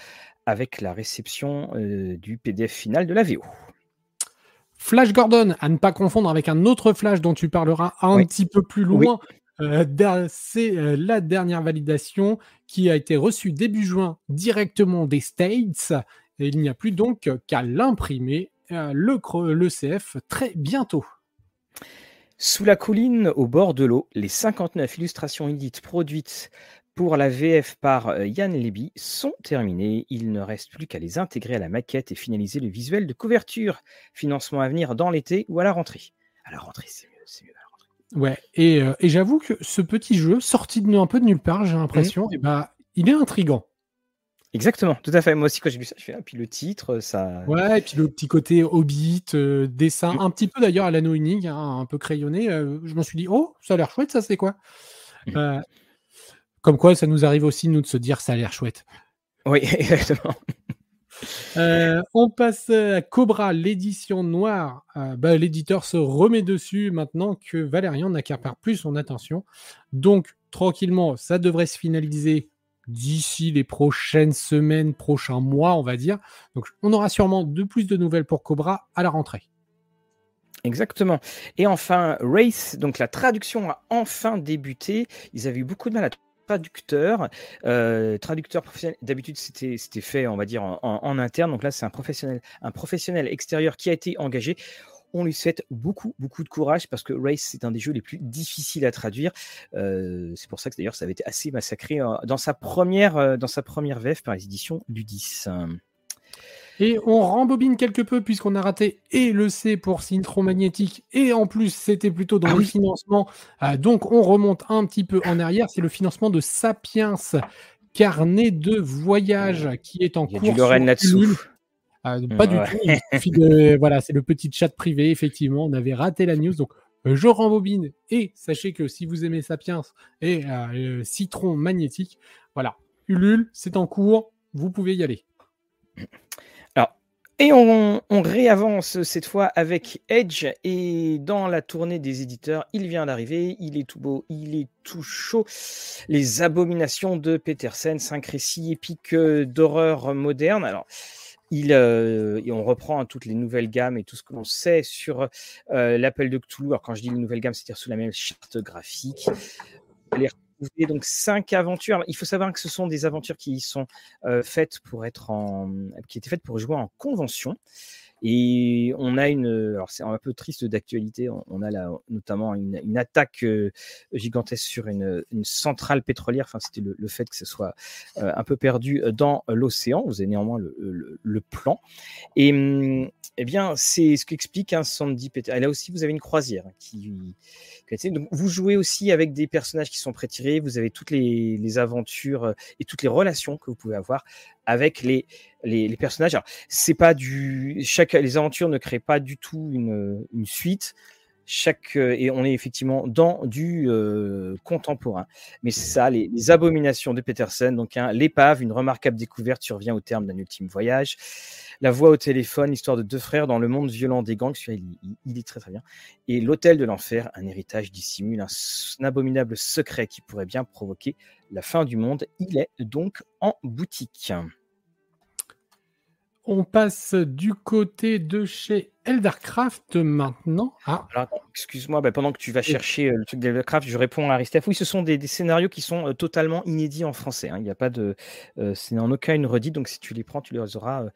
avec la réception euh, du PDF final de la VO. Flash Gordon, à ne pas confondre avec un autre Flash dont tu parleras un petit peu plus loin. Euh, c'est euh, la dernière validation qui a été reçue début juin directement des States. Et il n'y a plus donc qu'à l'imprimer le, le CF très bientôt. Sous la colline, au bord de l'eau, les 59 illustrations inédites produites pour la VF par euh, Yann Leby sont terminées. Il ne reste plus qu'à les intégrer à la maquette et finaliser le visuel de couverture. Financement à venir dans l'été ou à la rentrée. À la rentrée, c'est mieux, c'est mieux à la rentrée. Ouais, et, euh, j'avoue que ce petit jeu, sorti de un peu de nulle part, j'ai l'impression, mmh. et eh ben, il est intrigant. Exactement, tout à fait. Moi aussi, quand j'ai vu ça, je fais, ah, puis le titre, ça. Ouais, et puis le petit côté hobbit, euh, dessin, mmh. un petit peu d'ailleurs à l'anneau unique, hein, un peu crayonné. Euh, je me suis dit, oh, ça a l'air chouette, ça, c'est quoi? Euh, Comme quoi, ça nous arrive aussi, nous, de se dire, ça a l'air chouette. Oui, exactement. on passe à Cobra, l'édition noire. Bah, l'éditeur se remet dessus maintenant que Valérian n'accaparent plus son attention. Donc, tranquillement, ça devrait se finaliser d'ici les prochaines semaines, prochains mois, on va dire. Donc, on aura sûrement de plus de nouvelles pour Cobra à la rentrée. Exactement. Et enfin, Race, donc la traduction a enfin débuté. Ils avaient eu beaucoup de mal à traducteur, euh, traducteur professionnel. D'habitude, c'était fait, on va dire, en, en interne. Donc là, c'est un professionnel, un professionnel extérieur qui a été engagé on lui souhaite beaucoup, beaucoup de courage parce que Race, c'est un des jeux les plus difficiles à traduire. Euh, c'est pour ça que d'ailleurs, ça avait été assez massacré euh, dans sa première, euh, dans sa première VF par les éditions Ludis. Et on rembobine quelque peu puisqu'on a raté et le C pour Magnétique et en plus c'était plutôt dans ah le financement. donc on remonte un petit peu en arrière. C'est le financement de Sapiens, carnet de voyage qui est en Il y a cours. Du Lorraine là-dessous. Ah, pas du tout. voilà, c'est le petit chat privé. Effectivement, on avait raté la news. Donc, euh, je rembobine. Et sachez que si vous aimez Sapiens et euh, Citron magnétique, voilà, Ulule, c'est en cours. Vous pouvez y aller. Alors, et on, on, réavance cette fois avec Edge. Et dans la tournée des éditeurs, il vient d'arriver. Il est tout beau, il est tout chaud. Les abominations de Petersen, cinq récits épiques euh, d'horreur moderne. Alors, euh, et on reprend toutes les nouvelles gammes et tout ce que l'on sait sur euh, l'appel de Cthulhu. Alors quand je dis les nouvelles gammes, c'est-à-dire sous la même charte graphique. Les retrouver donc cinq aventures. Il faut savoir que ce sont des aventures qui sont euh, faites pour être en, qui étaient faites pour jouer en convention. Et on a une, alors c'est un peu triste d'actualité, on, a là, notamment une, attaque euh, gigantesque sur une, centrale pétrolière. Enfin, c'était le, fait que ce soit euh, un peu perdu dans l'océan. Vous avez néanmoins le, plan. Et hum, eh bien, c'est ce qu'explique un Sandy Peter. Et là aussi, vous avez une croisière qui, donc, vous jouez aussi avec des personnages qui sont prétirés. Vous avez toutes les, aventures euh, et toutes les relations que vous pouvez avoir avec les, les, personnages. c'est pas du chaque les aventures ne créent pas du tout une, une suite. chaque et on est effectivement dans du contemporain. Mais c'est ça, les, abominations de Peterson. Donc, hein, l'épave, une remarquable découverte survient au terme d'un ultime voyage. La voix au téléphone, l'histoire de deux frères dans le monde violent des gangs, il, est très très bien. Et l'hôtel de l'enfer, un héritage dissimule, un, abominable secret qui pourrait bien provoquer la fin du monde. Il est donc en boutique. On passe du côté de chez Eldercraft maintenant. Ah. excuse-moi, bah, pendant que tu vas chercher euh, le truc d'Eldercraft, je réponds à Aristef. Oui, ce sont des, scénarios qui sont euh, totalement inédits en français. Hein. Il n'y a pas de, euh, c'est en aucun une redite. Donc si tu les prends, tu les auras,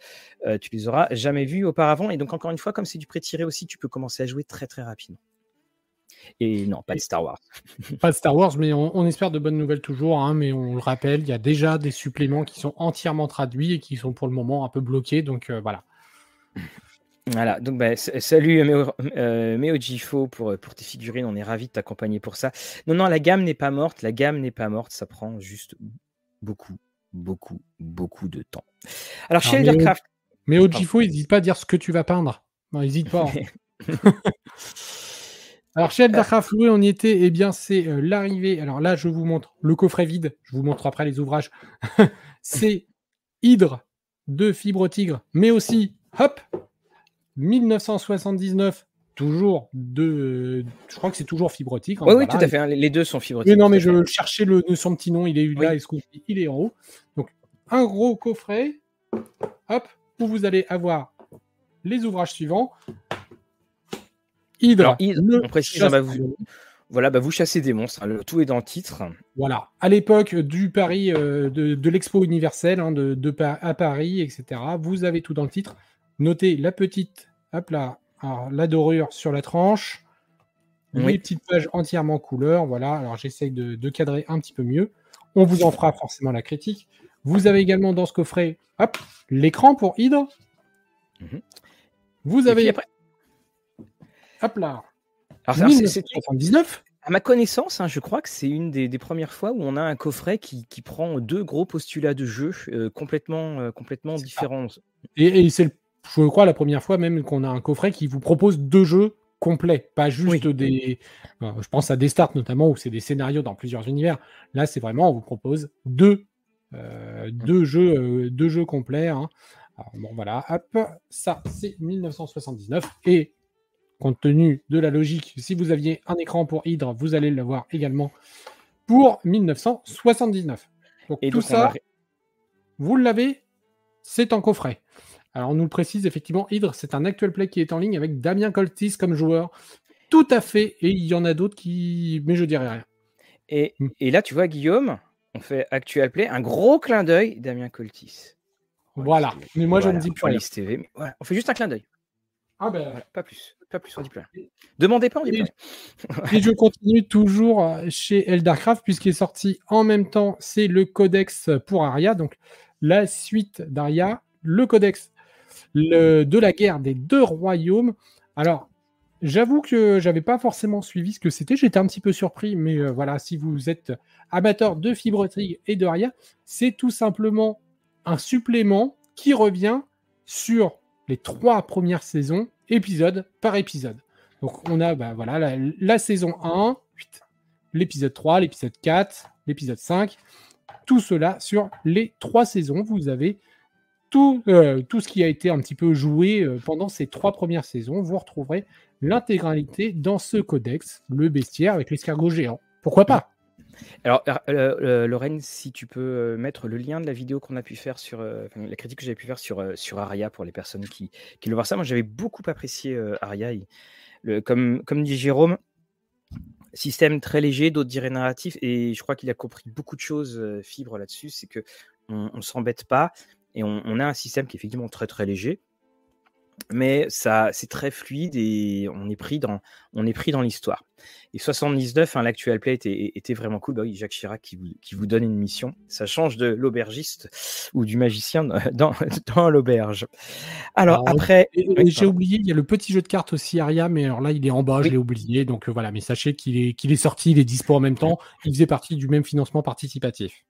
tu les auras jamais vus auparavant. Et donc encore une fois, comme c'est du pré-tiré aussi, tu peux commencer à jouer très très rapidement. Et non, pas de Star Wars. pas de Star Wars, mais on, espère de bonnes nouvelles toujours. Hein, mais on le rappelle, il y a déjà des suppléments qui sont entièrement traduits et qui sont pour le moment un peu bloqués. Donc euh, voilà. Voilà, donc bah, salut euh, Meojifo pour, pour tes figurines, on est ravis de t'accompagner pour ça. Non, non, la gamme n'est pas morte, la gamme n'est pas morte, ça prend juste beaucoup, beaucoup, beaucoup de temps. Alors, chez Eldercraft. Meojifo, n'hésite pas à dire ce que tu vas peindre. N'hésite pas. Hein. Alors chez Eldercraft, oui, on y était. Eh bien, c'est euh, l'arrivée. Alors là, je vous montre le coffret vide. Je vous montre après les ouvrages. c'est Hydre de Fibre Tigre, mais aussi, hop, 1979, toujours de. Je crois que c'est toujours Fibre Tigre. Hein, oui, oui, tout à fait. Hein, les deux sont Fibre Tigre. non, mais je cherchais le, son petit nom. Il est là, il est en haut. Donc, un gros coffret, hop, où vous allez avoir les ouvrages suivants. Hydre. on précise, hein, bah, vous, voilà, bah, vous chassez des monstres. Hein, le tout est dans le titre. Voilà. À l'époque du Paris, euh, de, l'expo universelle hein, de, à Paris, etc. Vous avez tout dans le titre. Notez la petite, hop là, la dorure sur la tranche. Les petites pages entièrement couleur. Voilà. Alors j'essaye de, cadrer un petit peu mieux. On vous en fera forcément la critique. Vous avez également dans ce coffret, hop, l'écran pour Hydre. Mhm. Vous avez. Après... Hop là. Alors, 1979 à ma connaissance, hein, je crois que c'est une des, premières fois où on a un coffret qui, prend deux gros postulats de jeu euh, complètement, euh, complètement différents. Et, c'est, je crois, la première fois même qu'on a un coffret qui vous propose deux jeux complets, pas juste des. Euh, je pense à des starts notamment où c'est des scénarios dans plusieurs univers. Là, c'est vraiment, on vous propose deux, deux, jeux, deux jeux complets. Hein. bon, voilà, hop, ça, c'est 1979. Et compte tenu de la logique, si vous aviez un écran pour Hydre, vous allez l'avoir également pour 1979. Donc tout ça, vous l'avez, c'est en coffret. Alors on nous le précise, effectivement, Hydre, c'est un actual play qui est en ligne avec Damien Coltis comme joueur. Tout à fait, et il y en a d'autres qui... Mais je dirais rien. Et, hmm. là, tu vois, Guillaume, on fait actual play, un gros clin d'œil, Damien Coltis. Voilà, mais moi je ne dis plus rien. TV, on fait juste un clin d'œil. Ah ben... pas plus. Pas plus, on dit plus Demandez pas, on dit plus Et je continue toujours euh, chez Eldercraft, puisqu'il est sorti en même temps, c'est le codex pour Aria, donc la suite d'Aria, le codex de la guerre des deux royaumes. Alors, j'avoue que j'avais pas forcément suivi ce que c'était, j'étais un petit peu surpris, mais euh, voilà, si vous êtes amateur de Fibre et de Aria, c'est tout simplement un supplément qui revient sur les trois premières saisons épisode par épisode. Donc on a bah, voilà, la, saison 1, l'épisode 3, l'épisode 4, l'épisode 5. Tout cela sur les trois saisons. Vous avez tout, euh, tout ce qui a été un petit peu joué euh, pendant ces trois premières saisons. Vous retrouverez l'intégralité dans ce codex, le bestiaire avec l'escargot géant. Pourquoi pas? Alors, euh, Lorraine, si tu peux mettre le lien de la vidéo qu'on a pu faire sur la critique que j'avais pu faire sur, Aria pour les personnes qui, qui le voient ça. Moi, j'avais beaucoup apprécié Aria. comme, dit Jérôme, système très léger, d'autres diraient narratif, et je crois qu'il a compris beaucoup de choses, Fibre, là-dessus. C'est que on, ne s'embête pas et on, a un système qui est effectivement très très léger mais ça, c'est très fluide et on est pris dans, on est pris dans l'histoire. Et 79, hein, l'actuel play était, vraiment cool. Bah oui, Jacques Chirac qui vous, qui vous donne une mission. Ça change de l'aubergiste ou du magicien dans, dans l'auberge. Alors, après. J'ai oublié, il y a le petit jeu de cartes aussi, Aria, mais alors là, il est en bas, je l'ai oublié. Donc euh, voilà, mais sachez qu'il est, qu'il est sorti, il est dispo en même temps. Il faisait partie du même financement participatif.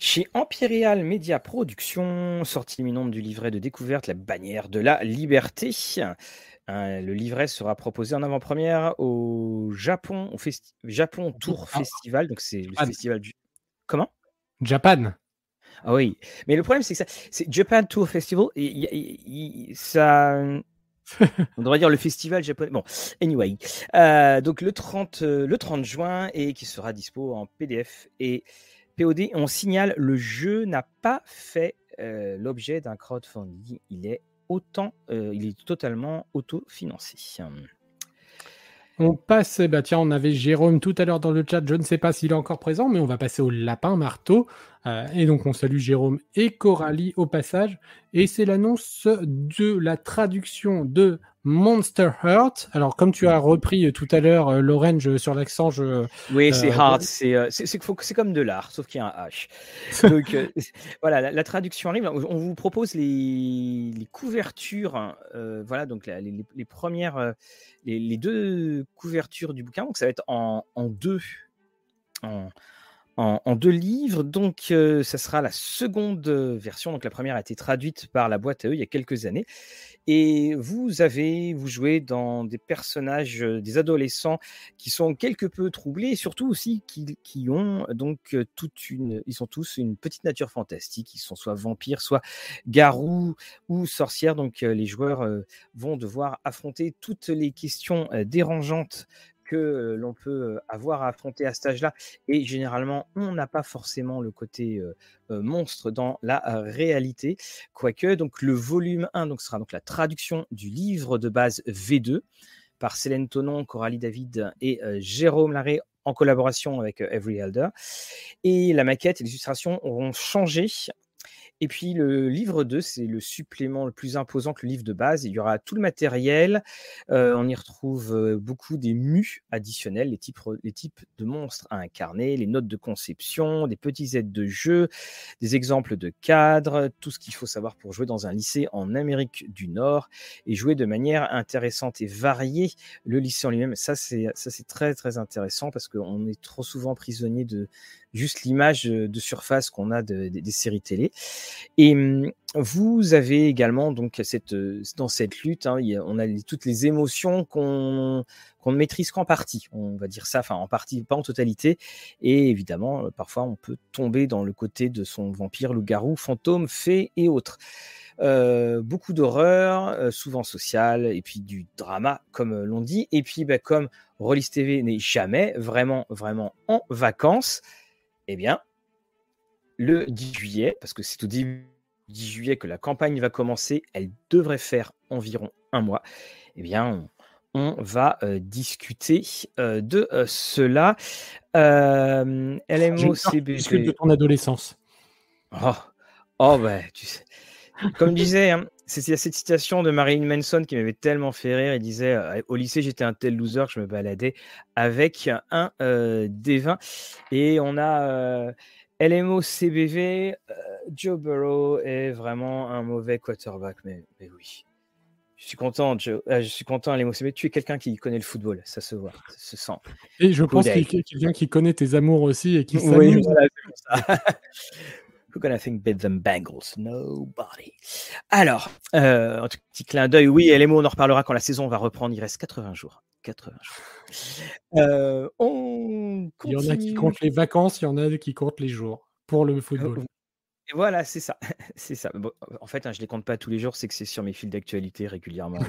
Chez Imperial Media Production, sortie imminente du livret de découverte La bannière de la liberté. Hein, le livret sera proposé en avant-première au Japon, au Japon Tour Ah. Festival. Donc, c'est le festival du. Comment? Japan. Ah oui, mais le problème, c'est que ça, c'est Japan Tour Festival. Et, ça. On devrait dire le festival japonais. Bon, anyway. Euh, donc, le 30, euh, le 30 juin et qui sera dispo en PDF et POD. On signale le jeu n'a pas fait euh, l'objet d'un crowdfunding. Il est autant, euh, il est totalement autofinancé. On passe, bah tiens, on avait Jérôme tout à l'heure dans le chat, je ne sais pas s'il est encore présent, mais on va passer au lapin marteau. Euh, et donc on salue Jérôme et Coralie au passage. Et c'est l'annonce de la traduction de Monster Heart. Alors comme tu as repris tout à l'heure euh, l'orange sur l'accent, je... Oui, c'est Euh, hard, c'est euh, comme de l'art, sauf qu'il y a un H. Donc euh, voilà, la, la traduction en ligne, on vous propose les, les couvertures, euh, voilà, donc la- les, les- premières, euh, les, les deux couvertures du bouquin, donc ça va être en, en deux, en, en- deux livres, donc euh, ça sera la seconde euh, version, donc la première a été traduite par la boîte à eux il y a quelques années, et vous avez, vous jouez dans des personnages, euh, des adolescents qui sont quelque peu troublés et surtout aussi qui, qui ont donc euh, toute une, ils sont tous une petite nature fantastique, ils sont soit vampires, soit garous ou sorcières, donc les joueurs vont devoir affronter toutes les questions dérangeantes que l'on peut avoir à affronter à cet âge-là. Et généralement, on n'a pas forcément le côté monstre dans la réalité. Quoique, donc le volume 1 donc, sera donc la traduction du livre de base V2 par Célène Tonon, Coralie David et Jérôme Larré en collaboration avec Every Elder. Et la maquette et les illustrations auront changé. Et puis le livre 2, c'est le supplément le plus imposant que le livre de base. Il y aura tout le matériel. Euh, on y retrouve euh, beaucoup des mus additionnels, les types, les types de monstres à incarner, les notes de conception, des petits aides de jeu, des exemples de cadres, tout ce qu'il faut savoir pour jouer dans un lycée en Amérique du Nord et jouer de manière intéressante et variée le lycée en lui-même. Ça, c'est ça, c'est très très intéressant parce qu'on est trop souvent prisonnier de juste l'image de surface qu'on a de- de- des séries télé. Et hum, vous avez également donc cette dans cette lutte, hein, on a toutes les émotions qu'on qu'on ne maîtrise qu'en partie, on va dire ça, enfin en partie, pas en totalité. Et évidemment, parfois on peut tomber dans le côté de son vampire, loup-garou, fantôme, fée et autres. Beaucoup d'horreur, souvent sociale, et puis du drama, comme l'on dit. Et puis, bah, comme Rollis TV n'est jamais vraiment, vraiment en vacances, eh bien, le 10 juillet, parce que c'est au début du 10 juillet que la campagne va commencer, elle devrait faire environ un mois, eh bien, on, on va euh, discuter euh, de euh, cela. Euh, LMOCBG. discutes de ton adolescence. Oh, oh bah, tu sais. Comme disait, hein, a cette citation de Marilyn Manson qui m'avait tellement fait rire. Il disait euh, Au lycée, j'étais un tel loser que je me baladais avec un euh, D20. Et on a euh, LMO CBV. Joe Burrow est vraiment un mauvais quarterback. Mais, mais oui. Je suis content, Joe. je suis content, LMO CBV. Tu es quelqu'un qui connaît le football. Ça se voit, ça se sent. Et je pense qu'il a quelqu'un qui connaît tes amours aussi et qui Oui, s'amuse. voilà, gonna think beat them Bengals? Nobody. Alors, euh, un petit clin d'œil. Oui, et les mots, on en reparlera quand la saison va reprendre. Il reste 80 jours. 80 jours. Euh, on Il y en a qui comptent les vacances, il y en a qui comptent les jours pour le football. Et voilà, c'est ça. c'est ça. Bon, en fait, hein, je les compte pas tous les jours, c'est que c'est sur mes fils d'actualité régulièrement.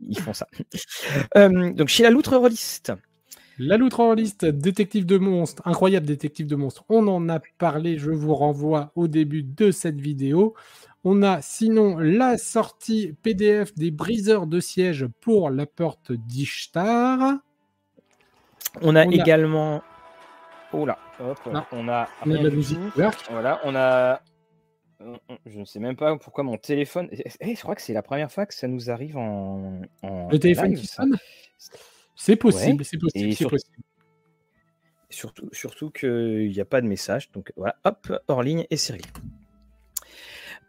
ils, font ça. Euh, donc, chez la loutre rôliste. La loutre en liste, détective de monstres, incroyable détective de monstres. On en a parlé, je vous renvoie au début de cette vidéo. On a sinon la sortie PDF des briseurs de siège pour la porte d'Ishtar. On a On a- également. Oh là, hop, Ah. on a. On a de rien la musique. Voilà, on a. Je ne sais même pas pourquoi mon téléphone. Eh, je crois que c'est la première fois que ça nous arrive en. en Le téléphone live, qui ça. sonne? C'est possible, c'est possible, c'est sur- possible. Surtout, surtout qu'il n'y a pas de message. Donc voilà, hop, hors ligne et réglé.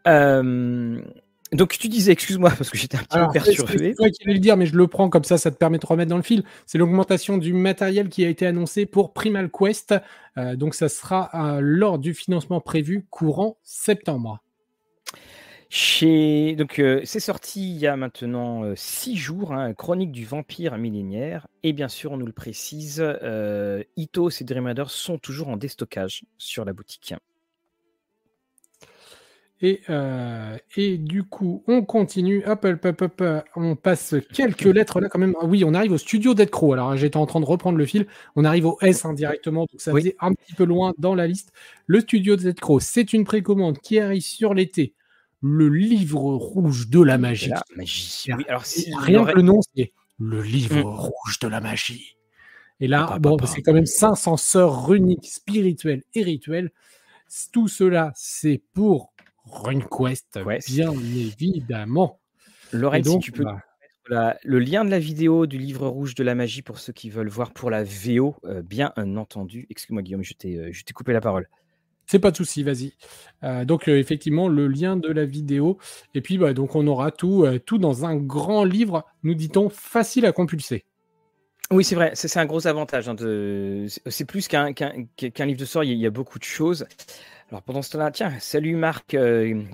Euh, donc tu disais, excuse-moi, parce que j'étais un petit Alors, peu c'est- c'est perturbé. toi qui allais le dire, mais je le prends comme ça, ça te permet de remettre dans le fil. C'est l'augmentation du matériel qui a été annoncé pour Primal Quest. Euh, donc, ça sera euh, lors du financement prévu courant septembre. Chez... Donc, euh, c'est sorti il y a maintenant euh, six jours, hein, Chronique du vampire millénaire. Et bien sûr, on nous le précise, euh, Ithos et Dream Raiders sont toujours en déstockage sur la boutique. Et, euh, et du coup, on continue. Hop, hop, hop, hop, on passe quelques lettres là quand même. Ah oui, on arrive au studio d'Edcro. Alors, j'étais en train de reprendre le fil. On arrive au S indirectement, donc ça Oui. faisait un petit peu loin dans la liste. Le studio d'Edcro, c'est une précommande qui arrive sur l'été. Le livre rouge de la magie. La magie. Oui, alors si Rien que le nom, c'est le livre Mm. rouge de la magie. Et là, bon, c'est quand même 500 sœurs runiques, spirituelles et rituelles. Tout cela, c'est pour RunQuest, Quest. bien évidemment. Lorraine, donc, si tu peux bah, la- le lien de la vidéo du livre rouge de la magie pour ceux qui veulent voir pour la VO, euh, bien entendu. Excuse-moi, Guillaume, je t'ai euh, je t'ai coupé la parole. C'est pas de souci, vas-y. Euh, donc, euh, effectivement, le lien de la vidéo. Et puis, bah, donc, on aura tout, euh, tout dans un grand livre, nous dit-on, facile à compulser. Oui, c'est vrai, c'est un gros avantage. hein, c'est- plus qu'un livre de sort, il y, a- beaucoup de choses. Alors pendant ce temps-là, tiens, salut Marc,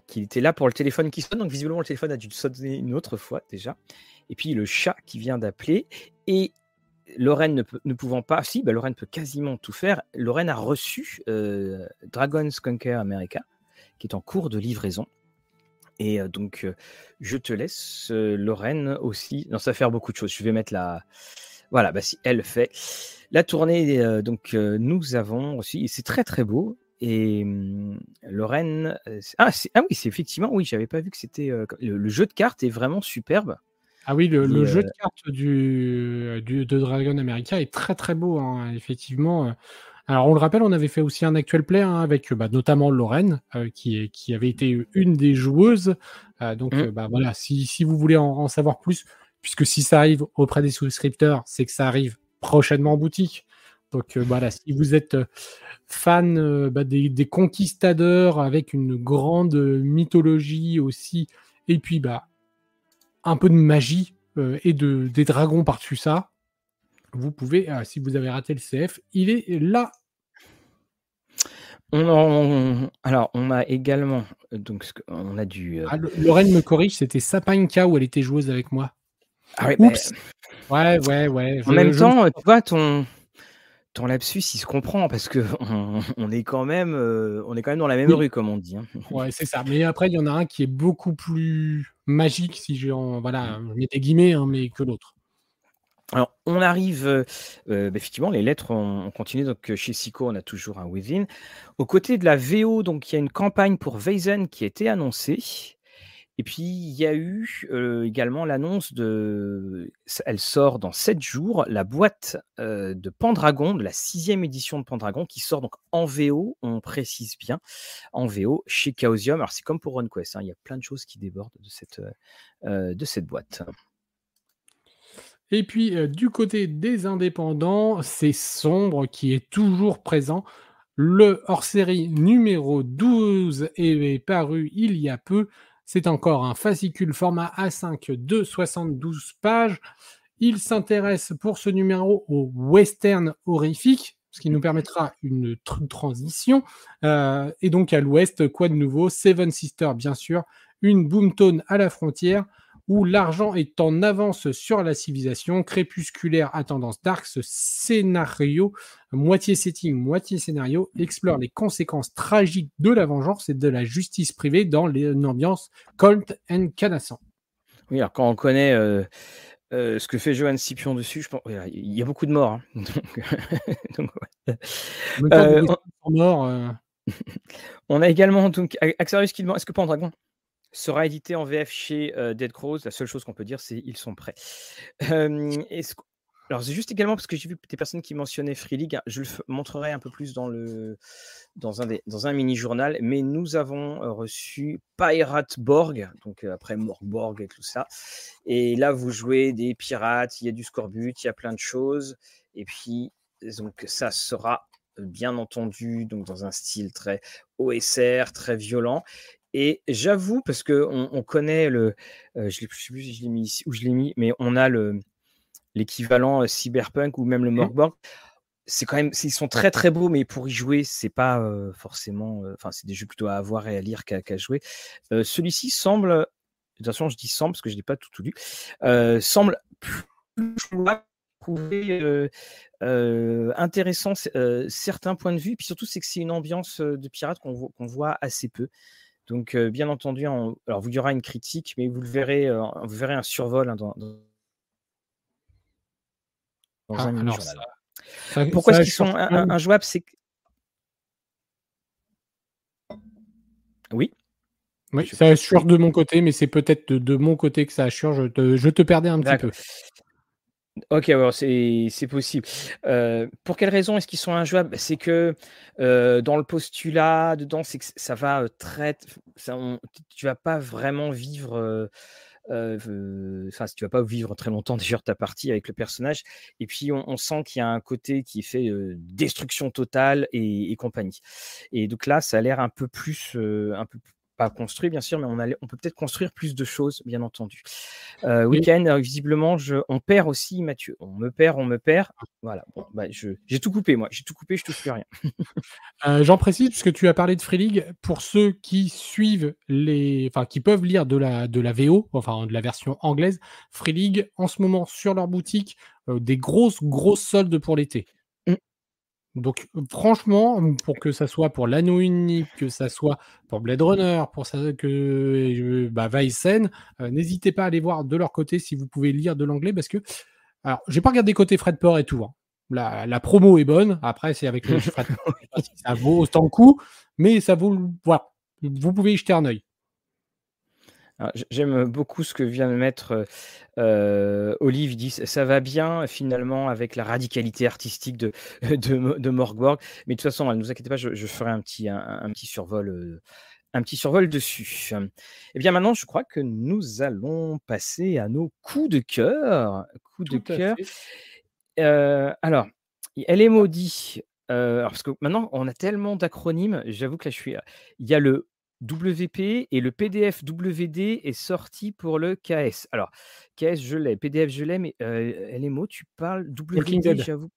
qui était là pour le téléphone qui sonne. Donc visiblement, le téléphone a dû sonner une autre fois déjà. Et puis le chat qui vient d'appeler. Et Lorraine ne, peut- pouvant pas, si, bah, Lorraine peut quasiment tout faire. Lorraine a reçu euh, Dragon's Conquer America, qui est en cours de livraison. Et euh, donc, euh, je te laisse, Lorraine aussi. Non, ça va faire beaucoup de choses. Je vais mettre la. Voilà, bah, si elle fait la tournée. donc, nous avons aussi. C'est très, très beau. Et hum, Lorraine. ah, ah oui, c'est effectivement. Oui, j'avais pas vu que c'était. le, le jeu de cartes est vraiment superbe. Ah oui, le, jeu euh, de cartes du, du- de Dragon America est très très beau, hein, effectivement. Alors on le rappelle, on avait fait aussi un actual play hein, avec bah, notamment Lorraine, euh, qui, est- qui avait été une des joueuses. Euh, donc Mm. euh, bah, voilà, si, si vous voulez en, en savoir plus, puisque si ça arrive auprès des souscripteurs, c'est que ça arrive prochainement en boutique. Donc euh, voilà, si vous êtes euh, fan euh, bah, des, des conquistadors avec une grande mythologie aussi, et puis bah un peu de magie euh, et de, des dragons par-dessus ça, vous pouvez, euh, si vous avez raté le CF, il est là. On en- alors, on a également. Donc, on a du. euh, Ah, Lorraine me corrige, c'était Sapinka où elle était joueuse avec moi. ah ouais, bah, Oups. Ouais, ouais, ouais. En même je- temps, tu vois, ton, ton lapsus, il se comprend parce que on, on est quand même, euh, on est quand même dans la même Oui. rue, comme on dit. hein. Ouais, c'est ça. Mais après, il y en a un qui est beaucoup plus magique, si j'ai en... Voilà, je mets des guillemets, hein, mais que l'autre. Alors, on arrive, euh, euh, bah, effectivement, les lettres, on, on continue. Donc, chez Sico, on a toujours un Within. Aux côtés de la VO, donc, il y a une campagne pour Weizen qui a été annoncée. Et puis, il y a eu également l'annonce de. Elle sort dans 7 jours, la boîte de Pendragon, de la sixième édition de Pendragon, qui sort donc en VO, on précise bien, en VO chez Chaosium. Alors, c'est comme pour RunQuest, hein, il y a plein de choses qui débordent de cette, de cette boîte. Et puis, du côté des indépendants, c'est Sombre qui est toujours présent. Le hors-série numéro 12 est paru il y a peu. C'est encore un fascicule format A5 de 72 pages. Il s'intéresse pour ce numéro au western horrifique, ce qui nous permettra une tr- transition. Euh, et donc à l'ouest, quoi de nouveau? Seven Sisters, bien sûr, une boomtone à la frontière où l'argent est en avance sur la civilisation, crépusculaire à tendance dark, ce scénario, moitié setting, moitié scénario, explore les conséquences tragiques de la vengeance et de la justice privée dans une ambiance Colt and Canassan. Oui, alors quand on connaît euh, euh, ce que fait Johan Scipion dessus, je pense ouais, il y a beaucoup de morts. hein. Donc, ouais. Euh, euh, On a également donc Axarius qui demande est-ce que Pendragon sera édité en VF chez euh, Dead Crows La seule chose qu'on peut dire, c'est ils sont prêts. Euh, alors c'est juste également parce que j'ai vu des personnes qui mentionnaient Free League. hein, Je le montrerai un peu plus dans le dans un des- dans un mini journal, mais nous avons reçu Pirate Borg, donc après Morgborg et tout ça. Et là, vous jouez des pirates, il y a du scorbut, il y a plein de choses. Et puis donc ça sera bien entendu donc dans un style très OSR, très violent. Et j'avoue, parce que on, on connaît le, euh, je ne sais plus si je l'ai mis ici, où je l'ai mis, mais on a le l'équivalent euh, cyberpunk ou même le Mhm. Morgborg. c'est quand même, ils sont très très beaux, mais pour y jouer, c'est pas forcément. Enfin, c'est des jeux plutôt à avoir et à lire qu'à jouer. Celui-ci semble, de toute façon, je dis semble parce que je n'ai pas tout, tout lu, semble plus trouver intéressant certains points de vue. Puis surtout, c'est que c'est une ambiance de pirate qu'on voit assez peu. Donc, bien entendu, alors il y aura une critique, mais vous le verrez, vous verrez un survol hein, dans, ah, un pourquoi est-ce qu'ils sont injouables C'est Oui. Oui, ça assure de mon côté, mais c'est peut-être de, mon côté que ça assure. Je te, je te perdais un petit peu. Ok, c'est possible. Euh, pour quelle raison est-ce qu'ils sont injouables? C'est que euh, dans le postulat, dedans, c'est que ça va euh, très. Ça, tu vas pas vraiment vivre enfin, tu vas pas vivre très longtemps d'ailleurs ta partie avec le personnage. Et puis on, sent qu'il y a un côté qui fait destruction totale et, compagnie. Et donc là, ça a l'air un peu plus, un peu pas construit bien sûr, mais on, on peut peut-être construire plus de choses, bien entendu. Euh, Week-end, euh, visiblement, je, on perd aussi Mathieu. On me perd, on me perd. Voilà, bon, bah, j'ai tout coupé, moi. J'ai tout coupé, je touche plus rien. euh, J'en précise, puisque tu as parlé de Free League, pour ceux qui suivent les. Enfin, qui peuvent lire de la, de la VO, enfin de la version anglaise, Free League, en ce moment, sur leur boutique, euh, des grosses, grosses soldes pour l'été. Donc, franchement, pour que ça soit pour l'anneau unique, que ça soit pour Blade Runner, pour ça, que bah, Weissen, euh, n'hésitez pas à aller voir de leur côté si vous pouvez lire de l'anglais parce que. Alors, j'ai pas regardé côté Fredport et tout. Hein. La, promo est bonne. Après, c'est avec le Fredport. ça vaut autant de coup, mais ça vaut. Voilà. Vous pouvez y jeter un œil. J'aime beaucoup ce que vient de mettre euh, Olive. Il dit ça va bien finalement avec la radicalité artistique de, de, de Morgborg. Mais de toute façon, ne vous inquiétez pas, je, ferai un petit, un, petit survol. un petit survol dessus. Eh bien maintenant, je crois que nous allons passer à nos coups de cœur. Coups de cœur. alors, elle est maudite. parce que maintenant, on a tellement d'acronymes. J'avoue que là, je suis. Il y a le WP et le PDF WD est sorti pour le KS. Alors, KS, je l'ai, PDF, je l'ai, mais euh, LMO, tu parles WD, j'avoue.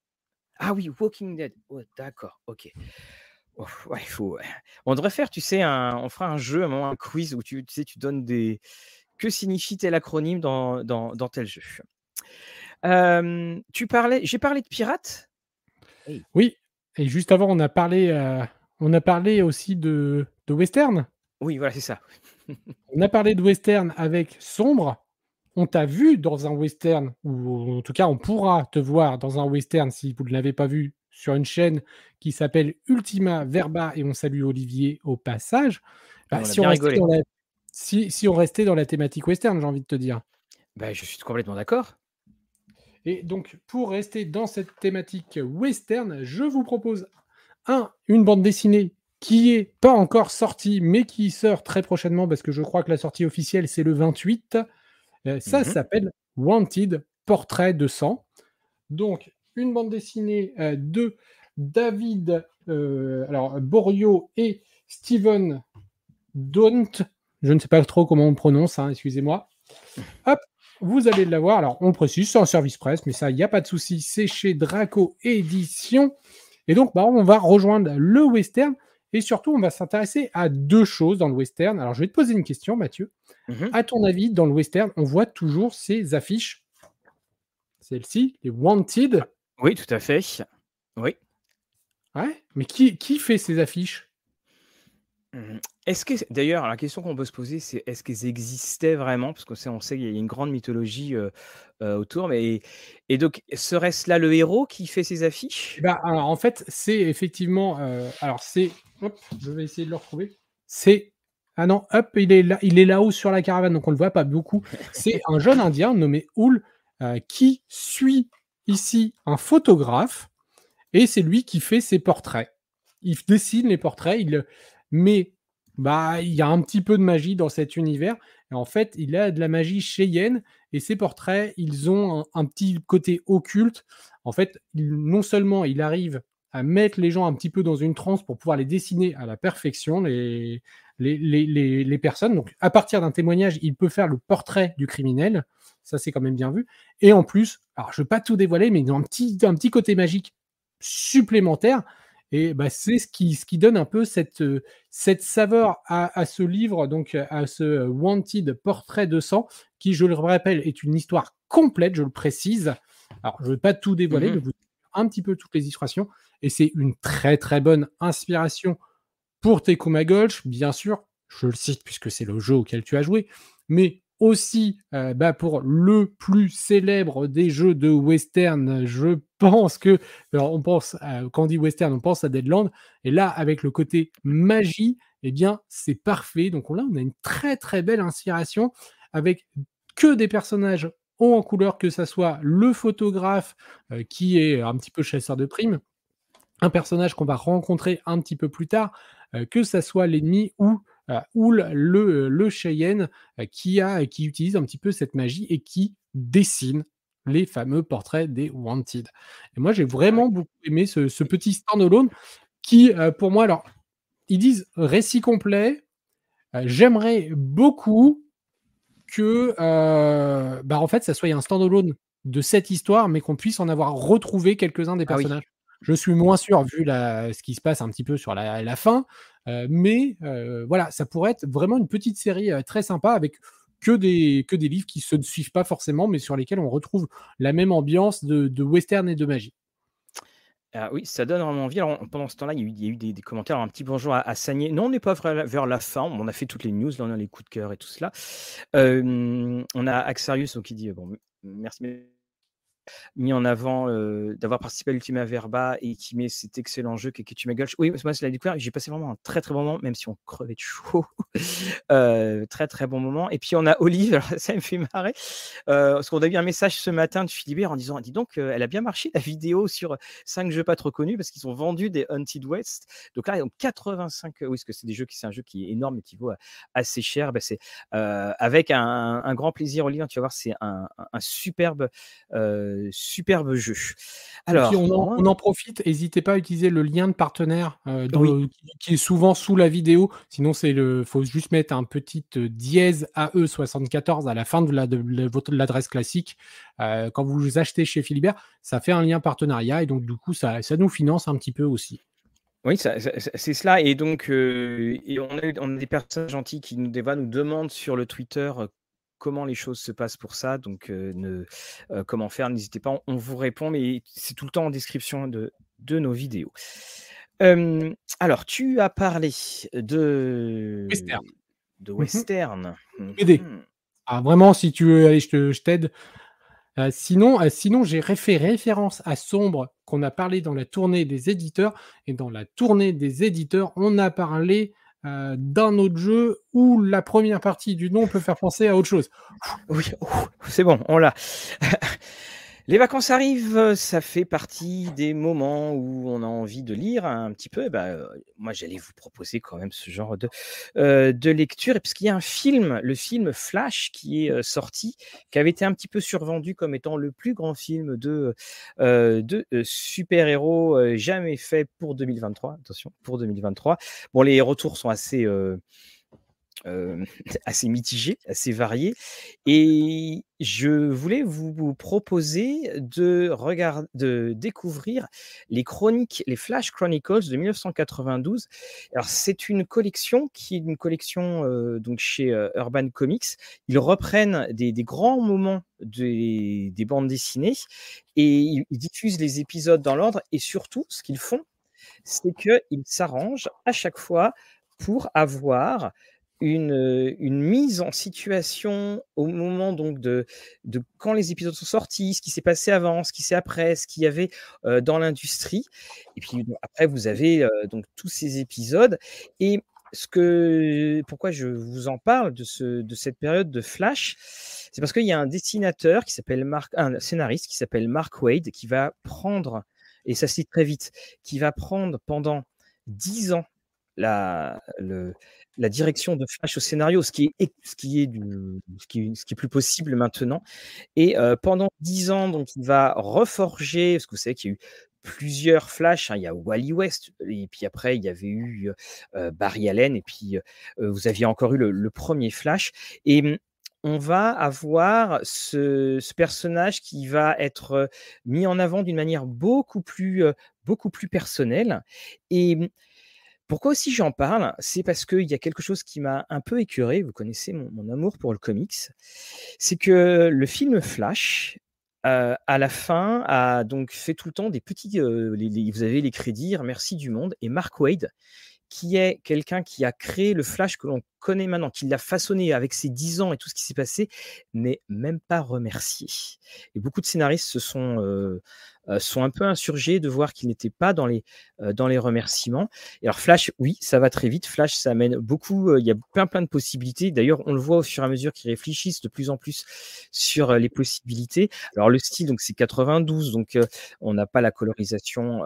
Ah oui, Walking Dead. D'accord, ok. ouais, faut, On devrait faire, tu sais, on fera un jeu, un, moment, un quiz où tu, sais, tu donnes des. Que signifie tel acronyme dans, dans, tel jeu Tu parlais, j'ai parlé de pirates? Oui, et juste avant, on a parlé, euh, on a parlé aussi de, de western. Oui, voilà, c'est ça. On a parlé de western avec Sombre. On t'a vu dans un western, ou en tout cas, on pourra te voir dans un western si vous ne l'avez pas vu sur une chaîne qui s'appelle Ultima Verba, et on salue Olivier au passage. Bah, si, on si, on restait dans la thématique western, j'ai envie de te dire. Bah, je suis complètement d'accord. Et donc, pour rester dans cette thématique western, je vous propose un, une bande dessinée qui est pas encore sorti, mais qui sort très prochainement, parce que je crois que la sortie officielle, c'est le 28. Euh, ça mhm. s'appelle Wanted, Portrait de sang. Donc, une bande dessinée euh, de David euh, alors, Borio et Steven Daunt. Je ne sais pas trop comment on prononce, hein, excusez-moi. Hop, vous allez l'avoir. Alors, on précise, c'est un service presse, mais ça, il n'y a pas de souci. C'est chez Draco Édition. Et donc, bah, on va rejoindre le western. Et surtout, on va s'intéresser à deux choses dans le western. Alors, je vais te poser une question, Mathieu. Mhm. À ton avis, dans le western, on voit toujours ces affiches? Celles-ci, les Wanted? Oui, tout à fait. Oui. Ouais, mais qui, qui fait ces affiches? Mmh. Est-ce que, d'ailleurs, la question qu'on peut se poser, c'est est-ce qu'elles existaient vraiment? Parce qu'on sait, on sait qu'il y a une grande mythologie autour, mais et donc serait-ce là le héros qui fait ces affiches? Bah, alors, En fait, c'est effectivement, alors c'est Hop, je vais essayer de le retrouver. C'est. Ah non, hop, il est là, il est là-haut sur la caravane, donc on ne le voit pas beaucoup. C'est un jeune Indien nommé Oul euh, qui suit ici un photographe et c'est lui qui fait ses portraits. Il dessine les portraits, il mais bah il y a un petit peu de magie dans cet univers. Et en fait, il a de la magie chez Yen et ses portraits, ils ont un, un petit côté occulte. En fait, non seulement il arrive à mettre les gens un petit peu dans une transe pour pouvoir les dessiner à la perfection, les, les, les, les personnes. Donc, à partir d'un témoignage, il peut faire le portrait du criminel. Ça, c'est quand même bien vu. Et en plus, alors je ne vais pas tout dévoiler, mais ils ont un petit, un petit côté magique supplémentaire. Et bah, c'est ce qui, ce qui donne un peu cette, cette saveur à, ce livre, donc à ce Wanted Portrait de sang, qui, je le rappelle, est une histoire complète, je le précise. Alors, je ne vais pas tout dévoiler, mmh mais vous un petit peu toutes les illustrations. Et c'est une très très bonne inspiration pour Tekuma Gulch, bien sûr. Je le cite puisque c'est le jeu auquel tu as joué, mais aussi euh, bah, pour le plus célèbre des jeux de western. Je pense que, alors on pense, quand on dit western, on pense à Deadland, et là, avec le côté magie, eh bien, c'est parfait. Donc là, on a une très très belle inspiration avec que des personnages en couleur, que ça soit le photographe euh, qui est un petit peu chasseur de primes, un personnage qu'on va rencontrer un petit peu plus tard, euh, que ça soit l'ennemi ou ou le, le Cheyenne qui, a, qui utilise un petit peu cette magie et qui dessine les fameux portraits des Wanted. Et moi, j'ai vraiment beaucoup aimé ce, ce petit standalone qui, pour moi, alors, ils disent récit complet. J'aimerais beaucoup que, bah, en fait, ça soit un standalone de cette histoire, mais qu'on puisse en avoir retrouvé quelques-uns des ah personnages. Je suis moins sûr vu la, ce qui se passe un petit peu sur la, la fin, euh, mais euh, voilà, ça pourrait être vraiment une petite série euh, très sympa avec que des, que des livres qui se suivent pas forcément, mais sur lesquels on retrouve la même ambiance de, western et de magie. Ah oui, ça donne vraiment envie. Alors, pendant ce temps-là, il y a eu, des, commentaires, un petit bonjour à, à. Non, on n'est pas vers la fin. On a fait toutes les news, là, on a les coups de cœur et tout cela. on a Axarius qui dit bon, merci mis en avant d'avoir participé à l'Ultima Verba et qui met cet excellent jeu qui est Gulch. Oui, moi, c'est la découverte. J'ai passé vraiment un très très bon moment, même si on crevait de chaud. très très bon moment. Et puis on a Olive, ça me fait marrer, parce qu'on a eu un message ce matin de Philibert en disant Dis donc, elle a bien marché la vidéo sur 5 jeux pas trop connus parce qu'ils ont vendu des Hunted West. Donc là, ils ont 85. Oui, parce que c'est des jeux qui c'est un jeu qui est énorme et qui vaut assez cher. Ben, c'est avec un, grand plaisir, Olive. Tu vas voir, c'est un, superbe superbe jeu. Alors, on en, profite, n'hésitez pas à utiliser le lien de partenaire euh, qui est souvent sous la vidéo. Sinon, c'est le, faut juste mettre un petit euh, dièse AE74 à la fin de, la, l'adresse classique. Euh, quand vous achetez chez Philibert, ça fait un lien partenariat et donc du coup, ça, ça nous finance un petit peu aussi. Oui, c'est cela. Et donc, on, a, des personnes gentilles qui nous, nous demandent sur le Twitter comment les choses se passent pour ça. Donc, ne, comment faire, n'hésitez pas, on, vous répond, mais c'est tout le temps en description de, de nos vidéos. alors, tu as parlé de western. De mmh western. Mmh ah, vraiment, si tu veux, allez, je t'aide. sinon, sinon j'ai fait référence à Sombre qu'on a parlé dans la tournée des éditeurs. Et dans la tournée des éditeurs, on a parlé euh, d'un autre jeu où la première partie du nom peut faire penser à autre chose. Oui, c'est bon, on l'a. Les vacances arrivent, ça fait partie des moments où on a envie de lire un petit peu. bah, moi, j'allais vous proposer quand même ce genre de, de lecture. Et puisqu'il y a un film, le film Flash, qui est sorti, qui avait été un petit peu survendu comme étant le plus grand film de, de super-héros jamais fait pour 2023. Attention, pour 2023. Bon, les retours sont assez euh, assez mitigé, assez varié. Et je voulais vous, proposer de, regarder, de découvrir les chroniques, les Flash Chronicles de 1992. Alors, c'est une collection qui est une collection euh, donc chez euh, Urban Comics. Ils reprennent des, grands moments des, des, bandes dessinées et ils diffusent les épisodes dans l'ordre. Et surtout, ce qu'ils font, c'est qu'ils s'arrangent à chaque fois pour avoir une, mise en situation au moment donc de, quand les épisodes sont sortis, ce qui s'est passé avant, ce qui s'est après, ce qu'il y avait dans l'industrie. Et puis après, vous avez donc tous ces épisodes. Et ce que, pourquoi je vous en parle de, ce, de cette période de Flash, c'est parce qu'il y a un dessinateur qui s'appelle Mark, un scénariste qui s'appelle Mark Wade, qui va prendre, et ça se dit très vite, qui va prendre pendant dix ans la, le, la direction de Flash au scénario, ce qui est, ce qui est, du, ce qui, ce qui est plus possible maintenant. Et pendant dix ans, donc, il va reforger, parce que vous savez qu'il y a eu plusieurs Flash. Hein, il y a Wally West, et puis après, il y avait eu Barry Allen, et puis vous aviez encore eu le, premier Flash. Et mmh, on va avoir ce, personnage qui va être mis en avant d'une manière beaucoup plus, beaucoup plus personnelle. Et mmh, pourquoi aussi j'en parle? C'est parce qu'il y a quelque chose qui m'a un peu écœuré. Vous connaissez mon, amour pour le comics. C'est que le film Flash, à la fin, a donc fait tout le temps des petits. vous avez les crédits, merci du monde. Et Mark Wade, qui est quelqu'un qui a créé le Flash que l'on connaît maintenant, qui l'a façonné avec ses 10 ans et tout ce qui s'est passé, n'est même pas remercié. Et beaucoup de scénaristes se sont, euh, euh, sont un peu insurgés de voir qu'il n'était pas dans les, euh, dans les remerciements. Et alors Flash, oui, ça va très vite. Flash, ça amène beaucoup, il y a plein plein de possibilités. D'ailleurs, on le voit au fur et à mesure qu'ils réfléchissent de plus en plus sur les possibilités. Alors le style, donc c'est 92, donc on n'a pas la colorisation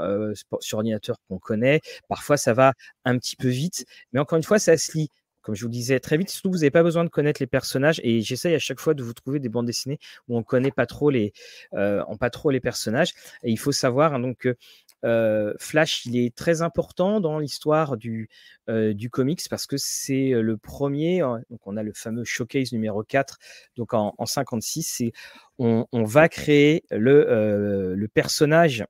sur ordinateur qu'on connaît. Parfois, ça va un petit peu vite, mais encore une fois, ça se lit comme je vous disais très vite, surtout vous n'avez pas besoin de connaître les personnages et j'essaye à chaque fois de vous trouver des bandes dessinées où on connaît pas trop les, euh, pas trop les personnages. Et il faut savoir hein, donc que euh, Flash, il est très important dans l'histoire du, euh, du comics parce que c'est le premier. Hein, donc on a le fameux showcase numéro 4, donc en, en 56, on, on, va créer le, le personnage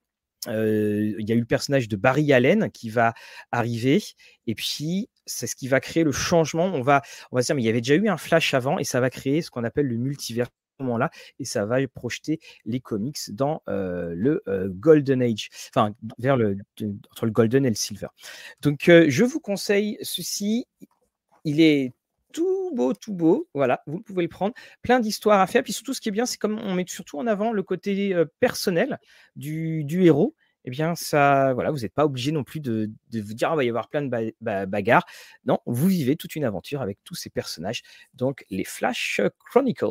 il y a eu le personnage de Barry Allen qui va arriver, et puis c'est ce qui va créer le changement. On va, on va se dire, mais il y avait déjà eu un flash avant, et ça va créer ce qu'on appelle le multivers moment-là, et ça va projeter les comics dans le Golden Age, enfin vers le entre le Golden et le Silver. Donc je vous conseille ceci. Il est tout beau, tout beau. Voilà, vous pouvez le prendre. Plein d'histoires à faire. Puis surtout, ce qui est bien, c'est comme on met surtout en avant le côté personnel du, héros. Eh bien, ça, voilà, vous n'êtes pas obligé non plus de, vous dire, ah, va y avoir plein de bagarres. Non, vous vivez toute une aventure avec tous ces personnages. Donc, les Flash Chronicles.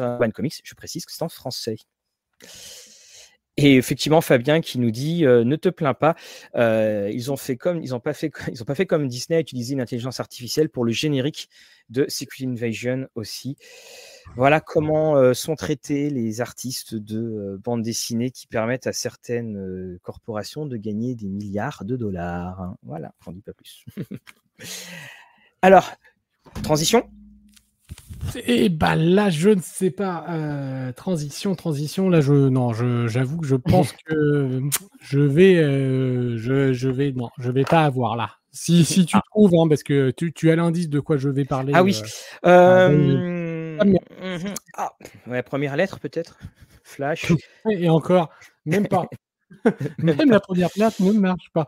One Comics, je précise que c'est en français. Et effectivement, Fabien qui nous dit euh, ne te plains pas, euh, ils ont fait comme ils n'ont pas fait ils ont pas fait comme Disney a utilisé une intelligence artificielle pour le générique de Secret Invasion aussi. Voilà comment euh, sont traités les artistes de bande dessinée qui permettent à certaines corporations de gagner des milliards de dollars. Hein. Voilà, j'en dis pas plus. Alors, transition et eh bah ben, là, je ne sais pas. Euh, transition, transition. Là, je non, j'avoue que je pense que je vais, euh, je, je, vais, non, je vais pas avoir là. Si, si tu ah. trouves, hein, parce que tu, tu as l'indice de quoi je vais parler. Ah oui. Euh, mhm. ah, ouais, première lettre peut-être. Flash. Et encore, même pas. même la première lettre ne marche pas.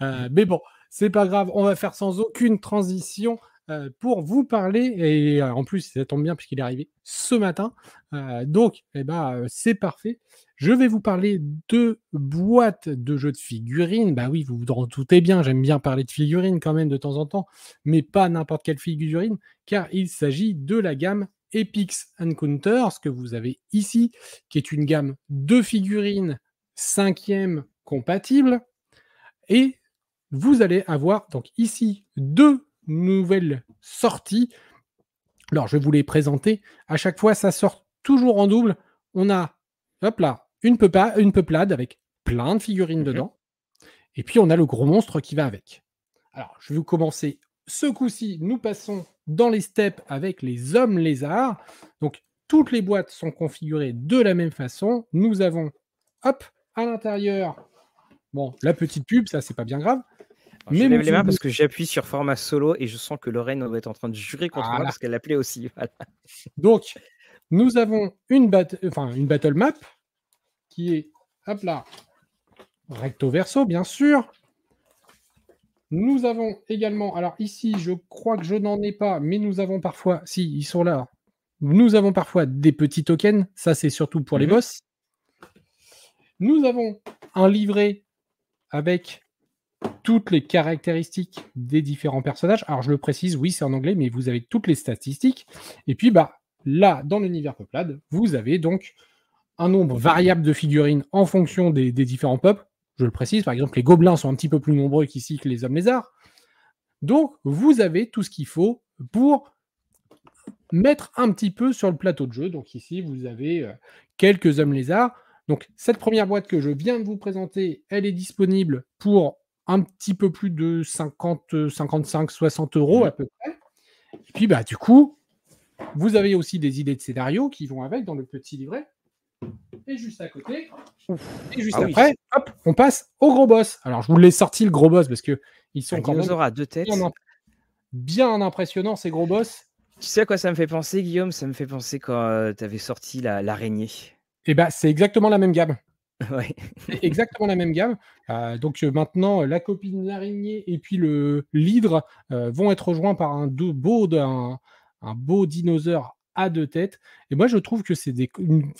mais bon, c'est pas grave. On va faire sans aucune transition. Euh, pour vous parler, et euh, en plus, ça tombe bien puisqu'il est arrivé ce matin. Euh, donc, eh ben, c'est parfait. Je vais vous parler de boîtes de jeux de figurines. Bah oui, vous vous en doutez bien, j'aime bien parler de figurines quand même de temps en temps, mais pas n'importe quelle figurine, car il s'agit de la gamme Epix Encounter, ce que vous avez ici, qui est une gamme de figurines cinquième compatible. Et vous allez avoir donc ici deux nouvelles sorties. Alors, je vais vous les présenter. À chaque fois, ça sort toujours en double. On a, hop là, une, une peuplade avec plein de figurines dedans. Et puis, on a le gros monstre qui va avec. Alors, je vais vous commencer. Ce coup-ci, nous passons dans les steppes avec les hommes lézards. Donc, toutes les boîtes sont configurées de la même façon. Nous avons, hop, à l'intérieur, bon, la petite pub, ça, c'est pas bien grave je lève les mains parce que j'appuie sur format solo et je sens que Lorraine va être en train de jurer contre moi parce qu'elle l'appelait aussi. Donc, nous avons une, enfin, une battle map qui est, hop là, recto verso, bien sûr. Nous avons également, alors ici, je crois que je n'en ai pas, mais nous avons parfois, si, ils sont là. Nous avons parfois des petits tokens, ça c'est surtout pour les mhm. boss. Nous avons un livret avec toutes les caractéristiques des différents personnages. Alors je le précise, oui, c'est en anglais, mais vous avez toutes les statistiques. Et puis bah là, dans l'univers peuplade, vous avez donc un nombre variable de figurines en fonction des, différents peuples. Je le précise, par exemple, les gobelins sont un petit peu plus nombreux qu'ici que les hommes lézards. Donc, vous avez tout ce qu'il faut pour mettre un petit peu sur le plateau de jeu. Donc ici, vous avez euh, quelques hommes lézards. Donc, cette première boîte que je viens de vous présenter, elle est disponible pour un petit peu plus de 50, 55, 60 euros mmh. à peu près. Et puis, bah, du coup, Vous avez aussi des idées de scénario qui vont avec dans le petit livret. Et juste à côté, et juste Ah oui. après, hop, on passe au gros boss. Alors, je vous l'ai sorti le gros boss parce que ils sont Un quand même à deux têtes. bien, bien impressionnants ces gros boss. Tu sais à quoi ça me fait penser, Guillaume? Ça me fait penser quand tu avais sorti la- l'araignée. Et ben, c'est exactement la même gamme. ouais. Exactement la même gamme. Euh, donc euh, maintenant, la copine l'araignée et puis le l'hydre euh, vont être rejoints par un, beau, un, un beau dinosaure à deux têtes. Et moi, je trouve que c'est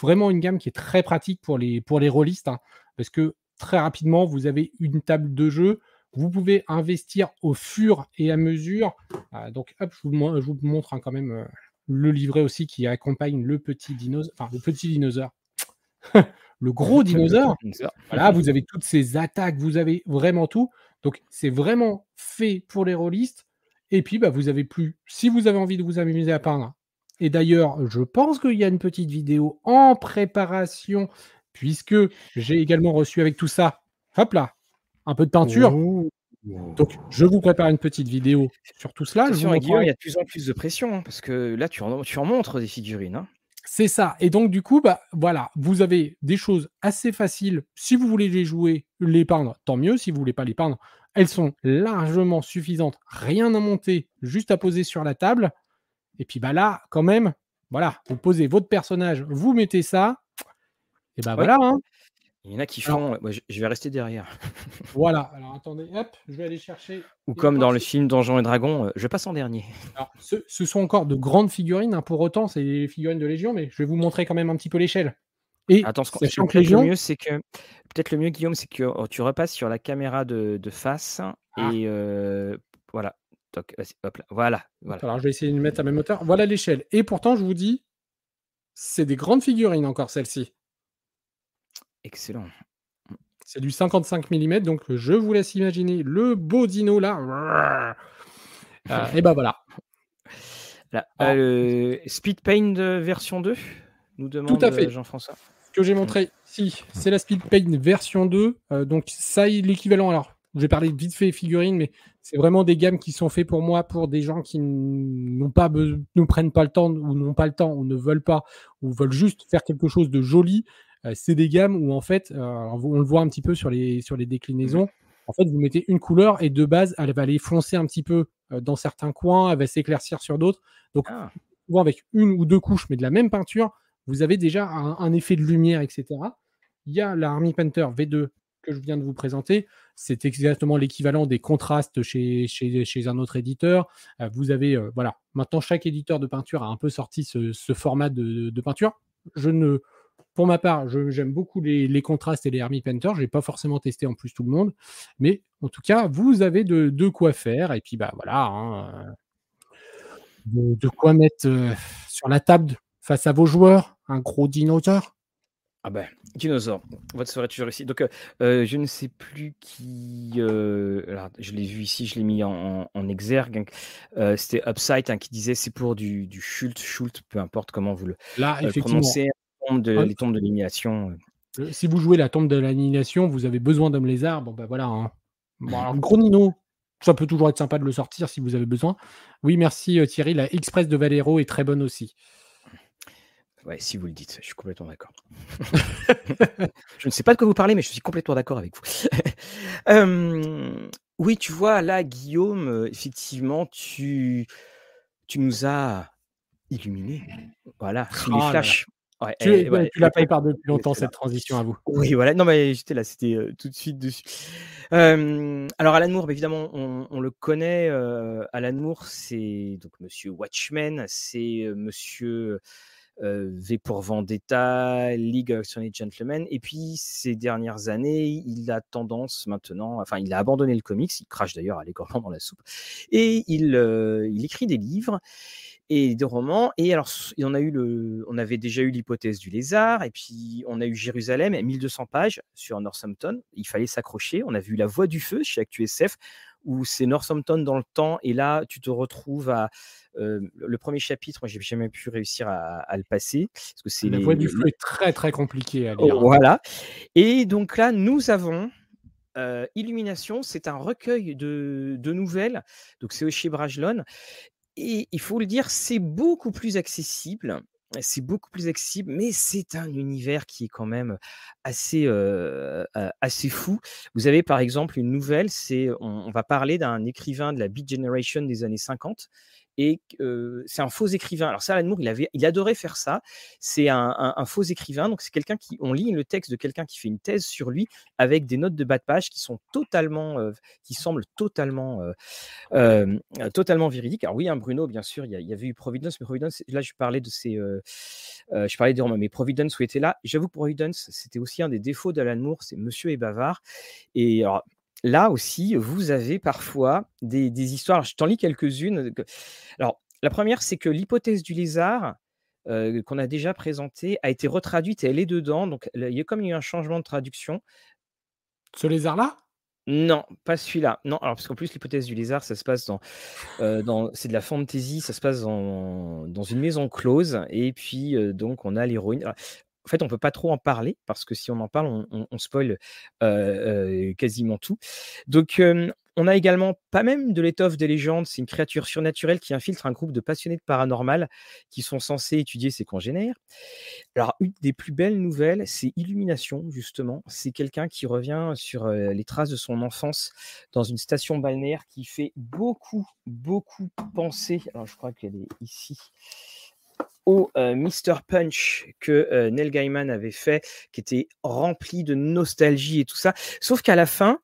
vraiment une gamme qui est très pratique pour les, pour les rôlistes, hein, parce que très rapidement, vous avez une table de jeu. Vous pouvez investir au fur et à mesure. Donc, je vous, montre hein, quand même le livret aussi qui accompagne le petit dinosaure. Le petit dinosaure. le gros dinosaure. Voilà, vous avez toutes ces attaques, vous avez vraiment tout. Donc, c'est vraiment fait pour les rôlistes. Et puis, bah, vous avez plus. Si vous avez envie de vous amuser à peindre, et d'ailleurs, je pense qu'il y a une petite vidéo en préparation, puisque j'ai également reçu avec tout ça, hop là, un peu de peinture. Ouh. Donc, je vous prépare une petite vidéo sur tout cela. Montrerai- il y a de plus en plus de pression, hein, parce que là, tu en, tu en montres des figurines. hein. C'est ça. Et donc, du coup, bah, voilà, vous avez des choses assez faciles. Si vous voulez les jouer, les peindre, tant mieux. Si vous voulez pas les peindre, elles sont largement suffisantes. Rien à monter, juste à poser sur la table. Et puis, bah là, quand même, voilà, vous posez votre personnage, vous mettez ça. Et bah Ouais. voilà, hein. Il y en a qui Alors- font. moi, je, vais rester derrière. Voilà. Alors, attendez, hop, je vais aller chercher. Ou comme dans le film Donjons et Dragons, euh, je passe en dernier. Alors, ce, ce sont encore de grandes figurines. hein, pour autant, c'est des figurines de Légion, mais je vais vous montrer quand même un petit peu l'échelle. Et Attends, ce sachant que peut-être le Légion, mieux, c'est que peut-être le mieux, Guillaume, c'est que oh, tu repasses sur la caméra de, de face Ah. et euh, voilà. Hop là. Voilà, voilà. Alors, je vais essayer de mettre à même hauteur. Voilà l'échelle. Et pourtant, je vous dis, c'est des grandes figurines encore, celle-ci. Excellent. C'est du 55 mm, donc je vous laisse imaginer le beau dino là. Euh, et ben voilà. Là, Ah. euh, Speed Paint de version 2 nous demande à fait. euh, Jean-François. Ce que j'ai montré ici, c'est la Speed Paint version 2. euh, donc, ça, est l'équivalent. Alors, j'ai parlé vite fait figurines, mais c'est vraiment des gammes qui sont faites pour moi, pour des gens qui n'ont pas ne prennent pas le temps, ou n'ont pas le temps, ou ne veulent pas, ou veulent juste faire quelque chose de joli. Euh, c'est des gammes où, en fait, euh, on le voit un petit peu sur les, sur les déclinaisons. En fait, vous mettez une couleur et de base, elle va aller foncer un petit peu euh, dans certains coins, elle va s'éclaircir sur d'autres. Donc, Ah, souvent avec une ou deux couches, mais de la même peinture, vous avez déjà un, un effet de lumière, etc. Il y a la Army Painter V2 que je viens de vous présenter. C'est exactement l'équivalent des contrastes chez, chez, chez un autre éditeur. Vous avez, euh, voilà, maintenant chaque éditeur de peinture a un peu sorti ce, ce format de, de peinture. Je ne, pour ma part, j'aime beaucoup les, les contrastes et les Army Painter. Je n'ai pas forcément testé en plus tout le monde, mais en tout cas, vous avez de, de quoi faire. Et puis, bah voilà, hein, de, de quoi mettre euh, sur la table face à vos joueurs un gros dinosaure. ah ben, dinosaure. Votre soirée toujours ici. Donc, euh, euh, je ne sais plus qui. euh, alors, je l'ai vu ici, je l'ai mis en, exergue. C'était Upside hein, qui disait c'est pour du, du Schult, Schult, peu importe comment vous le, Là, effectivement, prononcez. De- Ah. les tombes de l'élimination. euh. euh, si vous jouez la tombe de l'annihilation, vous avez besoin d'homme lézard. Bon, ben voilà. hein. Bon, alors, gros Nino, ça peut toujours être sympa de le sortir si vous avez besoin. Oui, merci euh, Thierry. La Express de Valero est très bonne aussi. Ouais, si vous le dites, je suis complètement d'accord. je ne sais pas de quoi vous parlez, mais je suis complètement d'accord avec vous. Euh, oui, tu vois, là, Guillaume, effectivement, tu, tu nous as illuminés. Voilà, sous Ah les là. flashs. Ouais, Tu, et- ouais, tu la prépares depuis longtemps, cette transition à vous. Oui, voilà. Non, mais j'étais là, c'était euh, tout de suite dessus. Euh, alors, Alan Moore, bah, évidemment, on, on le connaît. euh, Alan Moore, c'est donc Monsieur Watchmen, c'est euh, Monsieur euh, V pour Vendetta, League of Extraordinary Gentlemen. Et puis, ces dernières années, il a tendance maintenant, enfin, il a abandonné le comics, il crache d'ailleurs allègrement dans la soupe, et il, euh, il écrit des livres et des romans. Et alors, on a eu le, on avait déjà eu l'hypothèse du lézard, et puis on a eu Jérusalem, 1200 pages sur Northampton. Il fallait s'accrocher. On a vu La Voix du Feu chez ActuSF, où c'est Northampton dans le temps, et là, tu te retrouves à euh, le premier chapitre. Moi, j'ai jamais pu réussir à, à le passer parce que c'est La les- voix du feu est très très compliquée à Oh, lire. hein. voilà. Et donc là, nous avons euh, Illumination, c'est un recueil de, de nouvelles. Donc c'est chez Brajlon. Et il faut le dire, c'est beaucoup plus accessible. C'est beaucoup plus accessible, mais c'est un univers qui est quand même assez, fou. Vous avez par exemple une nouvelle, c'est on, on va parler d'un écrivain de la Beat Generation des années 50 et c'est un faux écrivain. Alors ça, Alan Moore, il, il adorait faire ça. C'est un, faux écrivain, donc c'est quelqu'un qui, on lit le texte de quelqu'un qui fait une thèse sur lui avec des notes de bas de page qui sont totalement, qui semblent totalement, totalement véridiques. Alors oui, hein, Bruno, bien sûr, il y, avait eu Providence, mais Providence, là, je parlais de ces, je parlais des romans, mais Providence où était là? J'avoue, Providence, c'était aussi un des défauts d'Alan Moore, c'est Monsieur est bavard. Et alors, là aussi, vous avez parfois des, histoires. je t'en lis quelques-unes. Alors, la première, c'est que l'hypothèse du lézard, euh, qu'on a déjà présentée, a été retraduite et elle est dedans. Donc, il y a comme eu un changement de traduction. Ce lézard-là? Non, pas celui-là. Non, alors parce qu'en plus l'hypothèse du lézard, ça se passe dans, euh, dans c'est de la fantasy, ça se passe dans, dans une maison close et puis euh, donc on a l'héroïne en fait, on peut pas trop en parler parce que si on en parle, on, on, spoil quasiment tout. Donc, on a également pas même de l'étoffe des légendes. C'est une créature surnaturelle qui infiltre un groupe de passionnés de paranormal qui sont censés étudier ses congénères. Alors, une des plus belles nouvelles, c'est Illumination, justement. C'est quelqu'un qui revient sur les traces de son enfance dans une station balnéaire qui fait beaucoup, beaucoup penser. Alors, je crois qu'elle est ici au euh, Mr. Punch que euh, Neil Gaiman avait fait, qui était rempli de nostalgie et tout ça. Sauf qu'à la fin,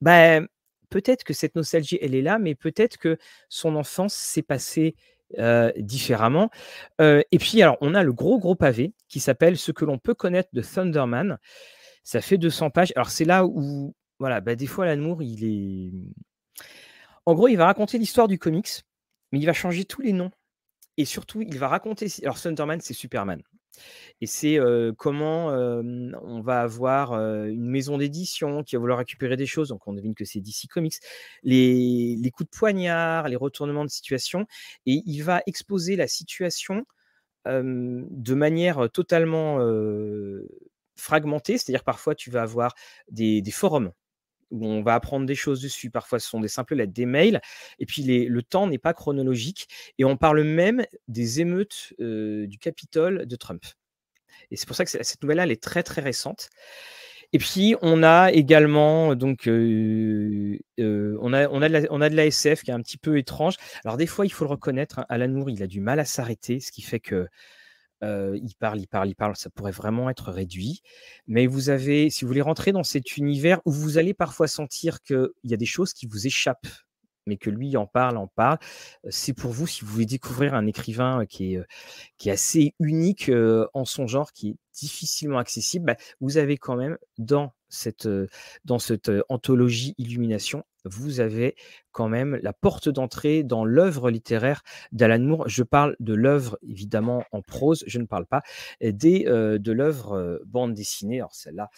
ben, peut-être que cette nostalgie, elle est là, mais peut-être que son enfance s'est passée euh, différemment. et puis, alors, on a le gros, gros pavé qui s'appelle Ce que l'on peut connaître de Thunderman. Ça fait 200 pages. Alors, c'est là où, voilà, ben, des fois, l'amour, il est. En gros, il va raconter l'histoire du comics, mais il va changer tous les noms et surtout, il va raconter. Alors, Thunderman, c'est Superman. Et c'est comment on va avoir une maison d'édition qui va vouloir récupérer des choses. Donc, on devine que c'est DC Comics. Les, coups de poignard, les retournements de situation. Et il va exposer la situation de manière totalement fragmentée. C'est-à-dire, parfois, tu vas avoir des forums où on va apprendre des choses dessus. Parfois, ce sont des simples lettres, des mails. Et puis, le temps n'est pas chronologique. Et on parle même des émeutes du Capitole de Trump. Et c'est pour ça que cette nouvelle-là, elle est très, très récente. Et puis, on a également, donc, on, a, on, a de la, SF qui est un petit peu étrange. Alors, des fois, il faut le reconnaître, hein, Alan il a du mal à s'arrêter, ce qui fait que il parle, il parle, il parle, ça pourrait vraiment être réduit. Mais vous avez, si vous voulez rentrer dans cet univers où vous allez parfois sentir qu'il y a des choses qui vous échappent, mais que lui en parle, en parle, c'est pour vous si vous voulez découvrir un écrivain qui est, qui est assez unique en son genre, qui est difficilement accessible, bah, vous avez quand même dans cette, dans cette anthologie Illumination, vous avez quand même la porte d'entrée dans l'œuvre littéraire d'Alan Moore. Je parle de l'œuvre évidemment en prose, je ne parle pas des, de l'œuvre bande dessinée. Alors celle-là,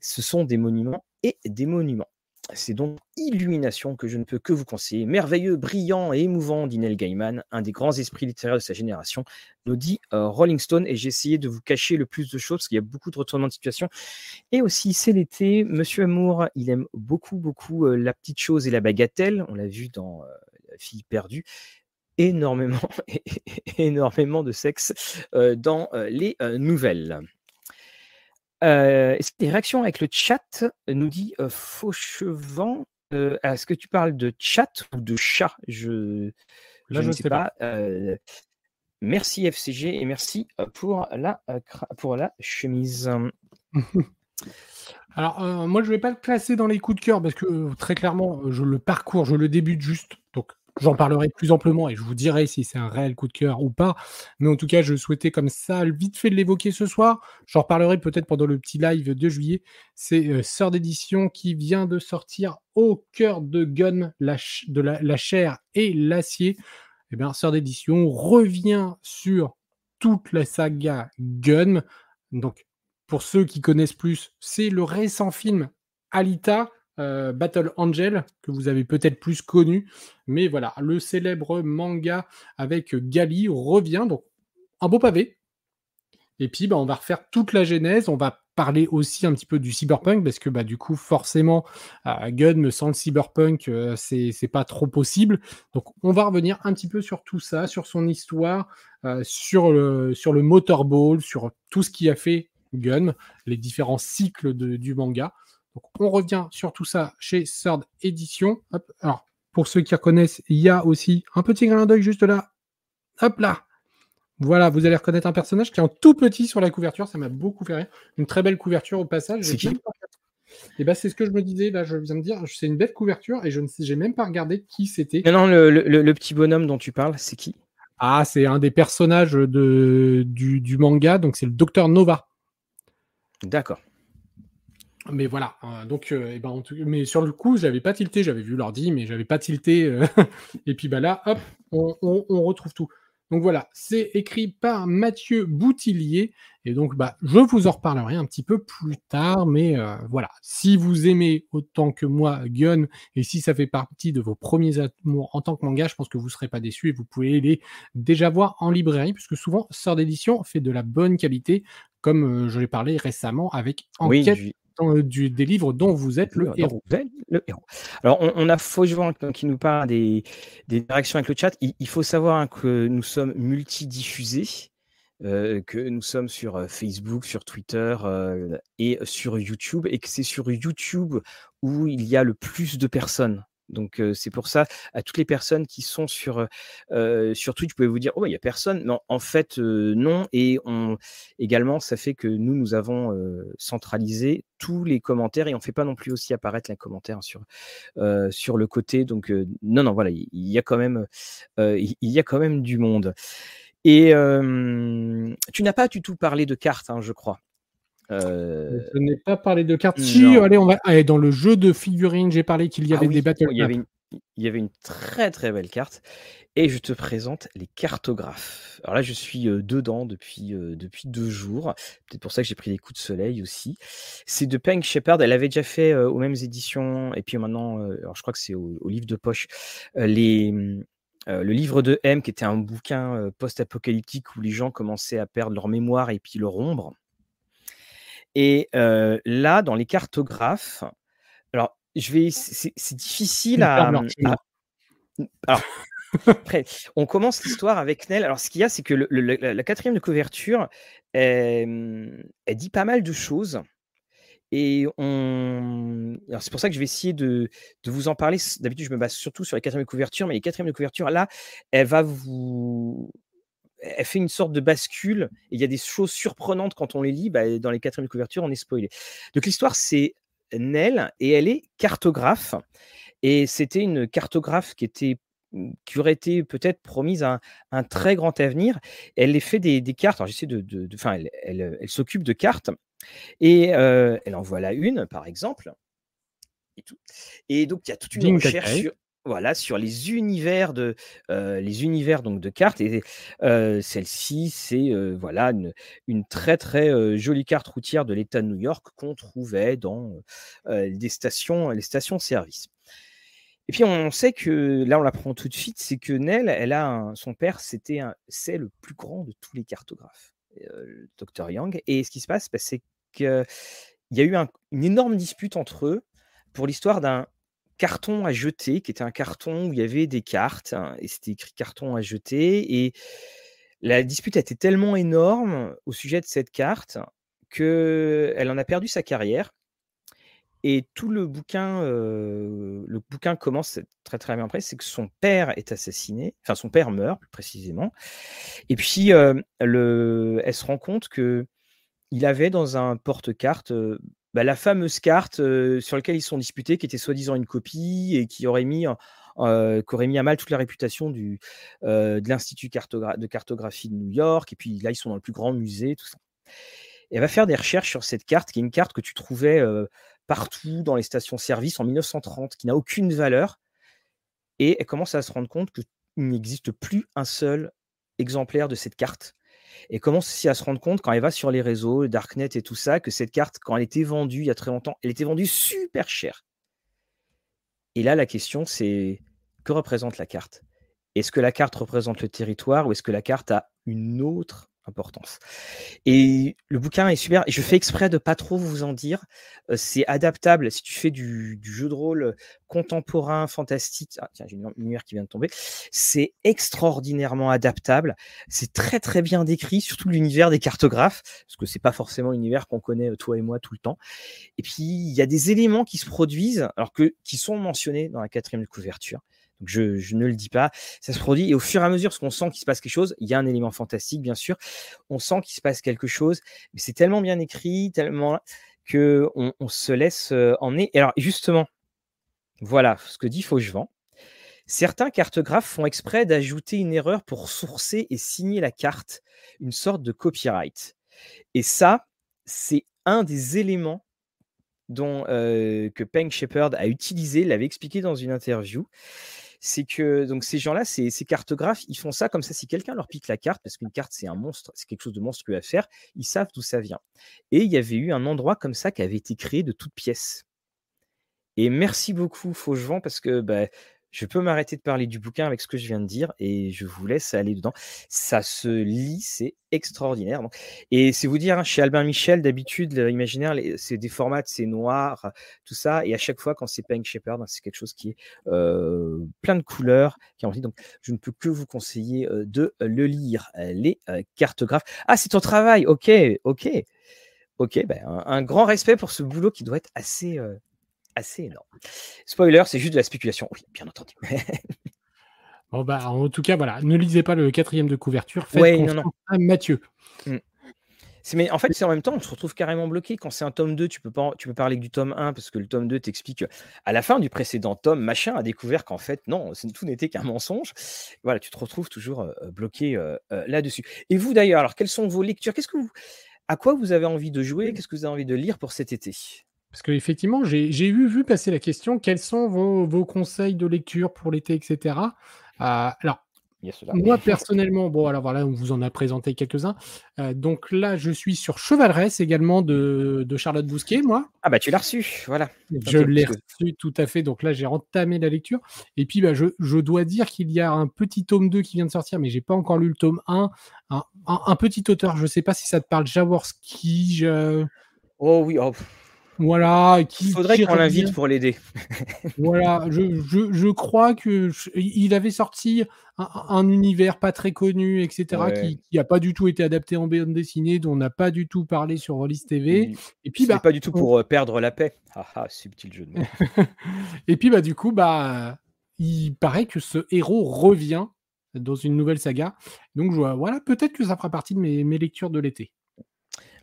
ce sont des monuments et des monuments. C'est donc Illumination que je ne peux que vous conseiller. Merveilleux, brillant et émouvant, dit Neil Gaiman, un des grands esprits littéraires de sa génération, nous dit euh, Rolling Stone. Et j'ai essayé de vous cacher le plus de choses parce qu'il y a beaucoup de retournements de situation. Et aussi, c'est l'été. Monsieur Amour, il aime beaucoup, beaucoup euh, la petite chose et la bagatelle. On l'a vu dans euh, La fille perdue énormément, énormément de sexe dans les nouvelles. Est-ce que des réactions avec le chat nous dit Fauchevent Est-ce que tu parles de chat ou de chat? Je, je, ne sais pas. merci FCG et merci pour la, pour la chemise. Alors, moi, je ne vais pas le classer dans les coups de cœur parce que très clairement, je le parcours, je le débute juste. Donc, J'en parlerai plus amplement et je vous dirai si c'est un réel coup de cœur ou pas. Mais en tout cas, je souhaitais comme ça vite fait de l'évoquer ce soir. J'en reparlerai peut-être pendant le petit live de juillet. C'est euh, Sœur d'édition qui vient de sortir au cœur de Gun, de la, chair et l'acier. Eh bien, Sœur d'édition revient sur toute la saga Gun. Donc, pour ceux qui connaissent plus, c'est le récent film Alita euh, Battle Angel, que vous avez peut-être plus connu. Mais voilà, le célèbre manga avec Gali revient. Donc, un beau pavé. Et puis, bah, on va refaire toute la genèse. On va parler aussi un petit peu du cyberpunk parce que bah, du coup, forcément, euh, Gun sans le cyberpunk, euh, c'est pas trop possible. Donc, on va revenir un petit peu sur tout ça, sur son histoire, euh, sur, le, sur le motorball, sur tout ce qui a fait Gun, les différents cycles du manga. Donc, on revient sur tout ça chez Third Edition. Alors, pour ceux qui reconnaissent, il y a aussi un petit grain d'œil juste là. Hop là, voilà, vous allez reconnaître un personnage qui est en tout petit sur la couverture. Ça m'a beaucoup fait rire. Une très belle couverture au passage. C'est qui et bah, c'est ce que je me disais, là, je viens de dire, c'est une belle couverture et je ne sais, j'ai même pas regardé qui c'était. Non, non, le, petit bonhomme dont tu parles, c'est qui? Ah, c'est un des personnages de, du, manga, donc c'est le docteur Nova. D'accord. Mais voilà, euh, donc, euh, eh ben, mais sur le coup, j'avais pas tilté, j'avais vu l'ordi, mais j'avais pas tilté. Euh, et puis bah là, hop, on retrouve tout. Donc voilà, c'est écrit par Mathieu Boutillier. Et donc, bah, je vous en reparlerai un petit peu plus tard. Mais euh, voilà, si vous aimez autant que moi Gun, et si ça fait partie de vos premiers amours en tant que manga, je pense que vous ne serez pas déçus et vous pouvez les déjà voir en librairie, puisque souvent, Sort d'édition fait de la bonne qualité, comme je l'ai parlé récemment avec Enquête du, des livres dont vous êtes le, héros. Alors, on, a Fauchevent qui nous parle des, des interactions avec le chat. Il, faut savoir que nous sommes multidiffusés. Euh, que nous sommes sur euh, Facebook, sur Twitter et sur YouTube, et que c'est sur YouTube où il y a le plus de personnes. Donc c'est pour ça, à toutes les personnes qui sont sur, sur Twitch, vous pouvez vous dire, oh, il n'y a personne. Non, en fait, non. Et on, également, ça fait que nous, nous avons centralisé tous les commentaires et on ne fait pas non plus aussi apparaître les commentaires sur, sur le côté. Donc non, non, voilà, il y, a quand même, il y a quand même du monde. Et tu n'as pas du tout parlé de cartes, hein, je crois. Euh, je n'ai pas parlé de cartes. Si, allez, on va. Allez, dans le jeu de figurines, j'ai parlé qu'il y ah avait des battle il y avait, une, il y avait une très très belle carte. Et je te présente les cartographes. Alors là, je suis euh, dedans depuis, euh, depuis deux jours. Peut-être pour ça que j'ai pris des coups de soleil aussi. C'est de Peng Shepard. Elle avait déjà fait aux mêmes éditions. Et puis maintenant, alors je crois que c'est au, livre de poche. les, le livre de M, qui était un bouquin post-apocalyptique où les gens commençaient à perdre leur mémoire et puis leur ombre. Et là, dans les cartographes, alors je vais, c'est difficile à, alors, après, on commence l'histoire avec Nell. Alors, ce qu'il y a, c'est que la, quatrième de couverture, elle, dit pas mal de choses. Et on... c'est pour ça que je vais essayer de, de vous en parler. D'habitude, je me base surtout sur les quatrièmes de couverture, mais les quatrièmes de couverture, là, elle va vous, elle fait une sorte de bascule et il y a des choses surprenantes quand on les lit. Bah, dans les quatrièmes couvertures, on est spoilé. Donc l'histoire, c'est Nell et elle est cartographe. Et c'était une cartographe qui était qui aurait été peut-être promise à un, très grand avenir. Elle les fait des, cartes. Alors j'essaie de, enfin, elle, s'occupe de cartes et elle en voit la une, par exemple. Et, tout. et donc il y a toute une recherche sur, voilà, sur les univers de, les univers donc de cartes. Et celle-ci, c'est voilà une, très très jolie carte routière de l'État de New York qu'on trouvait dans des stations, les stations-service. Et puis on sait que là, on l'apprend tout de suite, c'est que Nell, elle a son père, c'était c'est le plus grand de tous les cartographes, le docteur Yang. Et ce qui se passe, bah, c'est qu'il y a eu une énorme dispute entre eux pour l'histoire d'un carton à jeter, qui était un carton où il y avait des cartes, hein, et c'était écrit carton à jeter. Et la dispute a été tellement énorme au sujet de cette carte qu'elle en a perdu sa carrière. Et tout le bouquin, le bouquin commence très très bien après, c'est que son père est assassiné, enfin son père meurt plus précisément. Et puis le, elle se rend compte que il avait dans un porte-carte bah, la fameuse carte sur laquelle ils sont disputés, qui était soi-disant une copie et qui aurait mis, aurait mis à mal toute la réputation de l'Institut de cartographie de New York. Et puis là, ils sont dans le plus grand musée, tout ça. Et elle va faire des recherches sur cette carte, qui est une carte que tu trouvais partout dans les stations-service en 1930, qui n'a aucune valeur. Et elle commence à se rendre compte qu'il n'existe plus un seul exemplaire de cette carte et commence aussi à se rendre compte quand elle va sur les réseaux, le Darknet et tout ça, que cette carte, quand elle était vendue il y a très longtemps, elle était vendue super cher. Et là, la question, c'est que représente la carte? Est-ce que la carte représente le territoire ou est-ce que la carte a une autre importance. Et le bouquin est super. Je fais exprès de pas trop vous en dire. Euh, c'est adaptable si tu fais du, jeu de rôle contemporain, fantastique. Ah, tiens, j'ai une lumière qui vient de tomber. C'est extraordinairement adaptable. C'est très très bien décrit, surtout l'univers des cartographes, parce que c'est pas forcément l'univers qu'on connaît toi et moi tout le temps. Et puis il y a des éléments qui se produisent, alors que qui sont mentionnés dans la quatrième couverture je, ne le dis pas. Ça se produit et au fur et à mesure, parce qu'on sent qu'il se passe quelque chose, il y a un élément fantastique, bien sûr. On sent qu'il se passe quelque chose, mais c'est tellement bien écrit, tellement que on, se laisse euh, emmener. Et alors, justement, voilà ce que dit Fauchevent. Certains cartographes font exprès d'ajouter une erreur pour sourcer et signer la carte, une sorte de copyright. Et ça, c'est un des éléments euh, que Peng Shepard a utilisé, l'avait expliqué dans une interview c'est que donc ces gens-là, ces, cartographes, ils font ça comme ça. Si quelqu'un leur pique la carte, parce qu'une carte c'est un monstre, c'est quelque chose de monstrueux à faire, ils savent d'où ça vient. Et il y avait eu un endroit comme ça qui avait été créé de toutes pièces. Et merci beaucoup Fauchevent parce que bah, je peux m'arrêter de parler du bouquin avec ce que je viens de dire et je vous laisse aller dedans. Ça se lit, c'est extraordinaire. Et c'est vous dire, hein, chez Albin Michel, d'habitude, l'imaginaire, c'est des formats, c'est noir, tout ça. Et à chaque fois, quand c'est Pink Shepherd, c'est quelque chose qui est euh, plein de couleurs, qui envie. Donc, je ne peux que vous conseiller euh, de le lire, les euh, cartographes. Ah, c'est ton travail. Ok, ok. Ok, ben, un, grand respect pour ce boulot qui doit être assez, assez énorme. Spoiler, c'est juste de la spéculation. Oui, bien entendu. bon, bah, en tout cas, voilà, ne lisez pas le quatrième de couverture. Faites non, non. à Mathieu. Mm. Mais en fait, c'est en même temps, on se retrouve carrément bloqué. Quand c'est un tome 2, tu peux, pas, tu peux parler du tome 1 parce que le tome 2 t'explique à la fin du précédent tome, machin a découvert qu'en fait, non, tout n'était qu'un mensonge. Voilà, tu te retrouves toujours euh, bloqué euh, euh, là-dessus. Et vous d'ailleurs, alors quelles sont vos lectures? Qu'est-ce que vous, à quoi vous avez envie de jouer? Qu'est-ce que vous avez envie de lire pour cet été? Parce qu'effectivement, j'ai j'ai vu vu passer la question: «Quels sont vos vos conseils de lecture pour l'été?» etc. Euh, alors, moi personnellement, bon alors voilà, on vous en a présenté quelques-uns. Euh, donc là, je suis sur Chevaleresse également de de Charlotte Bousquet, moi. Ah bah, tu l'as reçu, voilà. Je l'ai reçu, tout à fait, donc là, j'ai entamé la lecture et puis, bah, je je dois dire qu'il y a un petit tome 2 qui vient de sortir, mais j'ai pas encore lu le tome 1. Un un petit auteur, je sais pas si ça te parle, Jaworski, je Oh oui, oh voilà. Il faudrait qu'on l'invite pour l'aider. voilà, je, je, je, crois que il avait sorti un, univers pas très connu, etc., qui n'a pas du tout été adapté en bande dessinée, dont on n'a pas du tout parlé sur Rollis TV. Et puis, bah, pas du tout pour euh, perdre la paix. Ah, ah subtil jeu de mots. et puis, bah, du coup, bah, il paraît que ce héros revient dans une nouvelle saga. Donc, voilà, peut-être que ça fera partie de mes, mes lectures de l'été.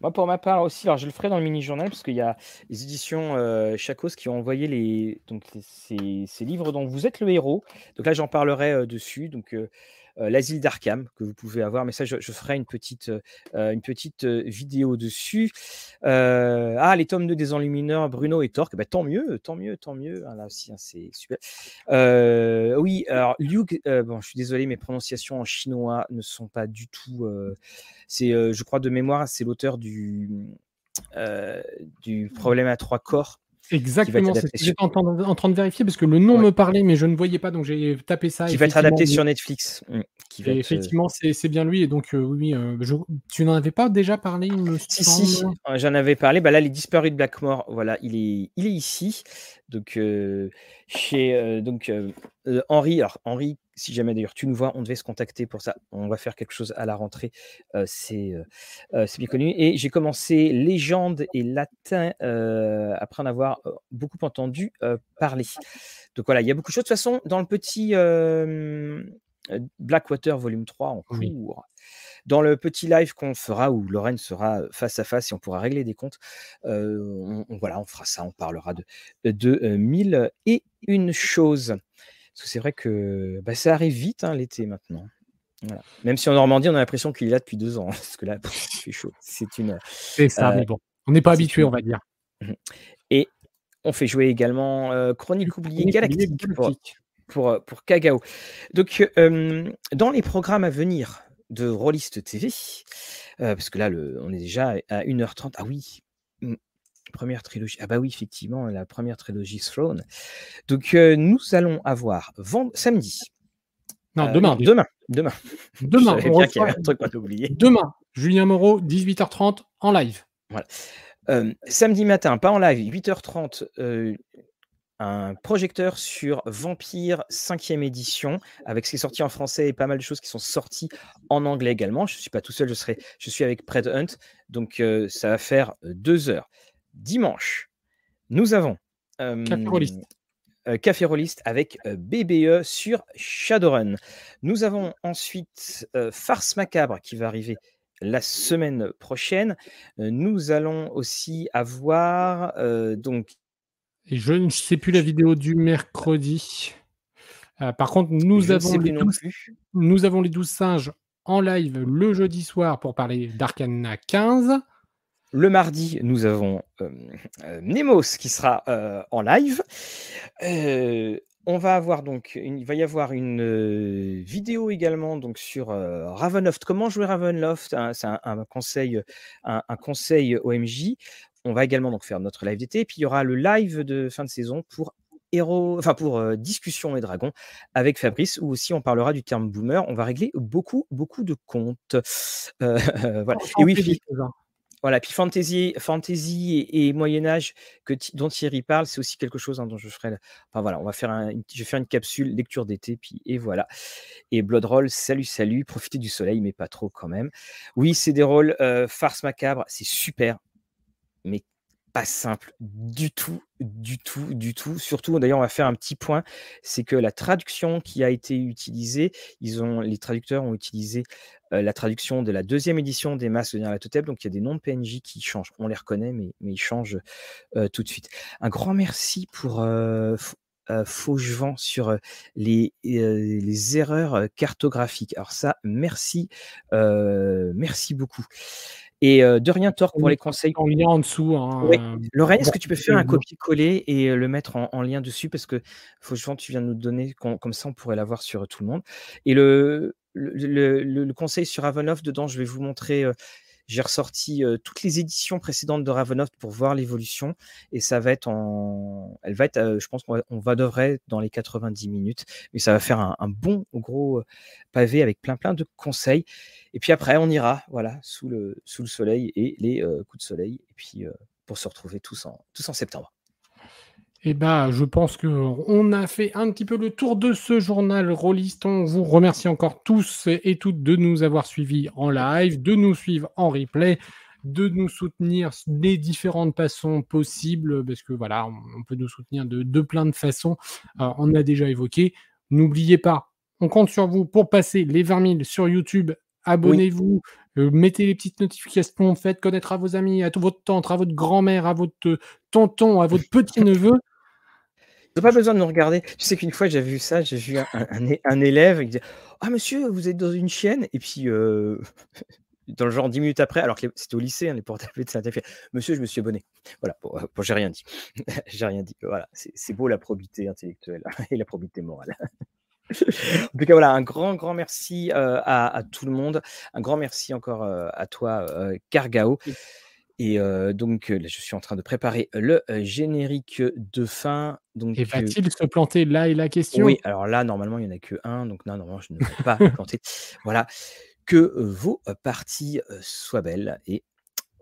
Moi, pour ma part aussi, alors je le ferai dans le mini-journal parce qu'il y a les éditions euh, Chacos qui ont envoyé les, donc, ces, livres dont vous êtes le héros. Donc là, j'en parlerai euh, dessus. Donc, euh, l'asile d'Arkham que vous pouvez avoir. Mais ça, je, ferai une petite, euh, une petite euh, vidéo dessus. ah, les tomes 2 des enlumineurs, Bruno et Torque. Bah, tant mieux, tant mieux, tant mieux. Ah, là aussi, hein, c'est super. oui, alors Liu, bon, je suis désolé, mes prononciations en chinois ne sont pas du tout. c'est, je crois de mémoire, c'est l'auteur du, du problème à trois corps. Exactement, c'est ce que j'étais en, train de vérifier parce que le nom me parlait, mais je ne voyais pas, donc j'ai tapé ça. Qui va être adapté sur Netflix. Mmh, qui euh, effectivement, c'est bien lui. Et donc, euh, oui, euh, tu n'en avais pas déjà parlé Si, si, j'en avais parlé. Bah là, Les Disparus de Blackmore, voilà, il est, il est ici. Donc, chez donc, Henri, alors Henri, si jamais d'ailleurs tu nous vois, on devait se contacter pour ça. On va faire quelque chose à la rentrée. c'est bien connu. Et j'ai commencé Légende et Latin après en avoir beaucoup entendu parler. Donc voilà, il y a beaucoup de choses. De toute façon, dans le petit Blackwater volume 3 en cours, dans le petit live qu'on fera où Lorraine sera face à face et on pourra régler des comptes, on, voilà, on fera ça, on parlera de, de mille et une choses. Parce que c'est vrai que bah, ça arrive vite hein, l'été maintenant. Même si en Normandie, on a l'impression qu'il est là depuis deux ans. Parce que là, il fait chaud. C'est une. C'est ça, mais bon. On n'est pas habitué, on va dire. Mmh et on fait jouer également Chronique oubliée galactique pour, pour, Kagao. Donc, dans les programmes à venir de Rollist TV, parce que là, le, on est déjà à 1h30. Ah oui, première trilogie. Ah bah oui, effectivement, la première trilogie Throne. Donc, nous allons avoir samedi. Non, demain. demain. Demain. Demain. On un truc oublié. Demain, Julien Moreau, 18h30 en live. Voilà. samedi matin, pas en live, 8h30, un projecteur sur Vampire 5e édition, avec ce qui est sorti en français et pas mal de choses qui sont sorties en anglais également. Je ne suis pas tout seul, je, serai, je suis avec Pred Hunt, donc ça va faire deux heures. Dimanche, nous avons Café Rolliste avec BBE sur Shadowrun. Nous avons ensuite Farce Macabre qui va arriver la semaine prochaine. nous allons aussi avoir donc et je ne sais plus la vidéo du mercredi. Euh, par contre, nous avons, les 12, nous avons les 12 singes en live le jeudi soir pour parler d'Arcana 15. Le mardi, nous avons euh, euh, Nemos qui sera en live. on va avoir donc, il va y avoir une vidéo également donc sur Ravenloft. Comment jouer Ravenloft? Hein, C'est un, conseil, un, conseil OMJ. On va également donc faire notre live d'été, puis il y aura le live de fin de saison pour Héros, enfin pour euh, Discussion et Dragons avec Fabrice, où aussi on parlera du terme boomer. On va régler beaucoup, beaucoup de comptes. Euh, voilà. Et oui, puis, voilà, puis fantasy, fantasy et, Moyen Âge que dont Thierry parle, c'est aussi quelque chose hein, dont je ferai. Enfin voilà, on va faire un, je vais faire une capsule lecture d'été, puis et voilà. Et Bloodroll, salut, salut, profitez du soleil, mais pas trop quand même. Oui, c'est des rôles euh, farce macabre, c'est super mais pas simple du tout, du tout, du tout. Surtout, d'ailleurs, on va faire un petit point, c'est que la traduction qui a été utilisée, ils ont, les traducteurs ont utilisé euh, la traduction de la deuxième édition des Masques de Nyarlathotep, donc il y a des noms de PNJ qui changent. On les reconnaît, mais, ils changent euh, tout de suite. Un grand merci pour euh, Fauchevent sur les, les erreurs cartographiques. Alors ça, merci, merci beaucoup. Et de rien tort pour les conseils. En lien en dessous. Hein, Lorraine, est-ce que tu peux faire un copier-coller et le mettre en, lien dessus? Parce que faut tu viens de nous donner, comme ça on pourrait l'avoir sur tout le monde. Et le, le, le, conseil sur Avenoff, dedans, je vais vous montrer. J'ai ressorti toutes les éditions précédentes de Ravenloft pour voir l'évolution et ça va être en, elle va être, je pense qu'on va, devrait dans les 90 minutes, mais ça va faire un, un bon gros pavé avec plein plein de conseils. Et puis après, on ira, voilà, sous le, sous le soleil et les euh, coups de soleil, et puis euh, pour se retrouver tous en, tous en septembre. Eh bien, je pense qu'on a fait un petit peu le tour de ce journal Rollist. On vous remercie encore tous et toutes de nous avoir suivis en live, de nous suivre en replay, de nous soutenir des différentes façons possibles, parce que voilà, on peut nous soutenir de, plein de façons. Euh, on a déjà évoqué. N'oubliez pas, on compte sur vous pour passer les 20 000 sur YouTube abonnez-vous, euh, mettez les petites notifications, faites connaître à vos amis, à tout votre tante, à votre grand-mère, à votre tonton, à votre petit-neveu. Pas besoin de nous regarder. Tu sais qu'une fois, j'avais vu ça, j'ai vu un, élève qui disait Ah, monsieur, vous êtes dans une chienne? Et puis, euh, dans le genre dix minutes après, alors que c'était au lycée, hein, les portables de ça, fait Monsieur, je me suis abonné. Voilà, bon, j'ai rien dit. j'ai rien dit. Voilà, c'est beau la probité intellectuelle et la probité morale en tout cas, voilà, un grand, grand merci à, tout le monde. Un grand merci encore à toi, Cargao. Et donc, là, je suis en train de préparer le générique de fin. Donc, et va-t-il se planter là est la question? Oui, alors là, normalement, il n'y en a que un. Donc, non, normalement, je ne vais pas planter. Voilà. Que vos parties soient belles. Et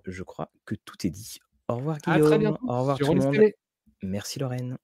je crois que tout est dit. Au revoir, Guillaume. Au revoir, tout le monde. Merci, Lorraine.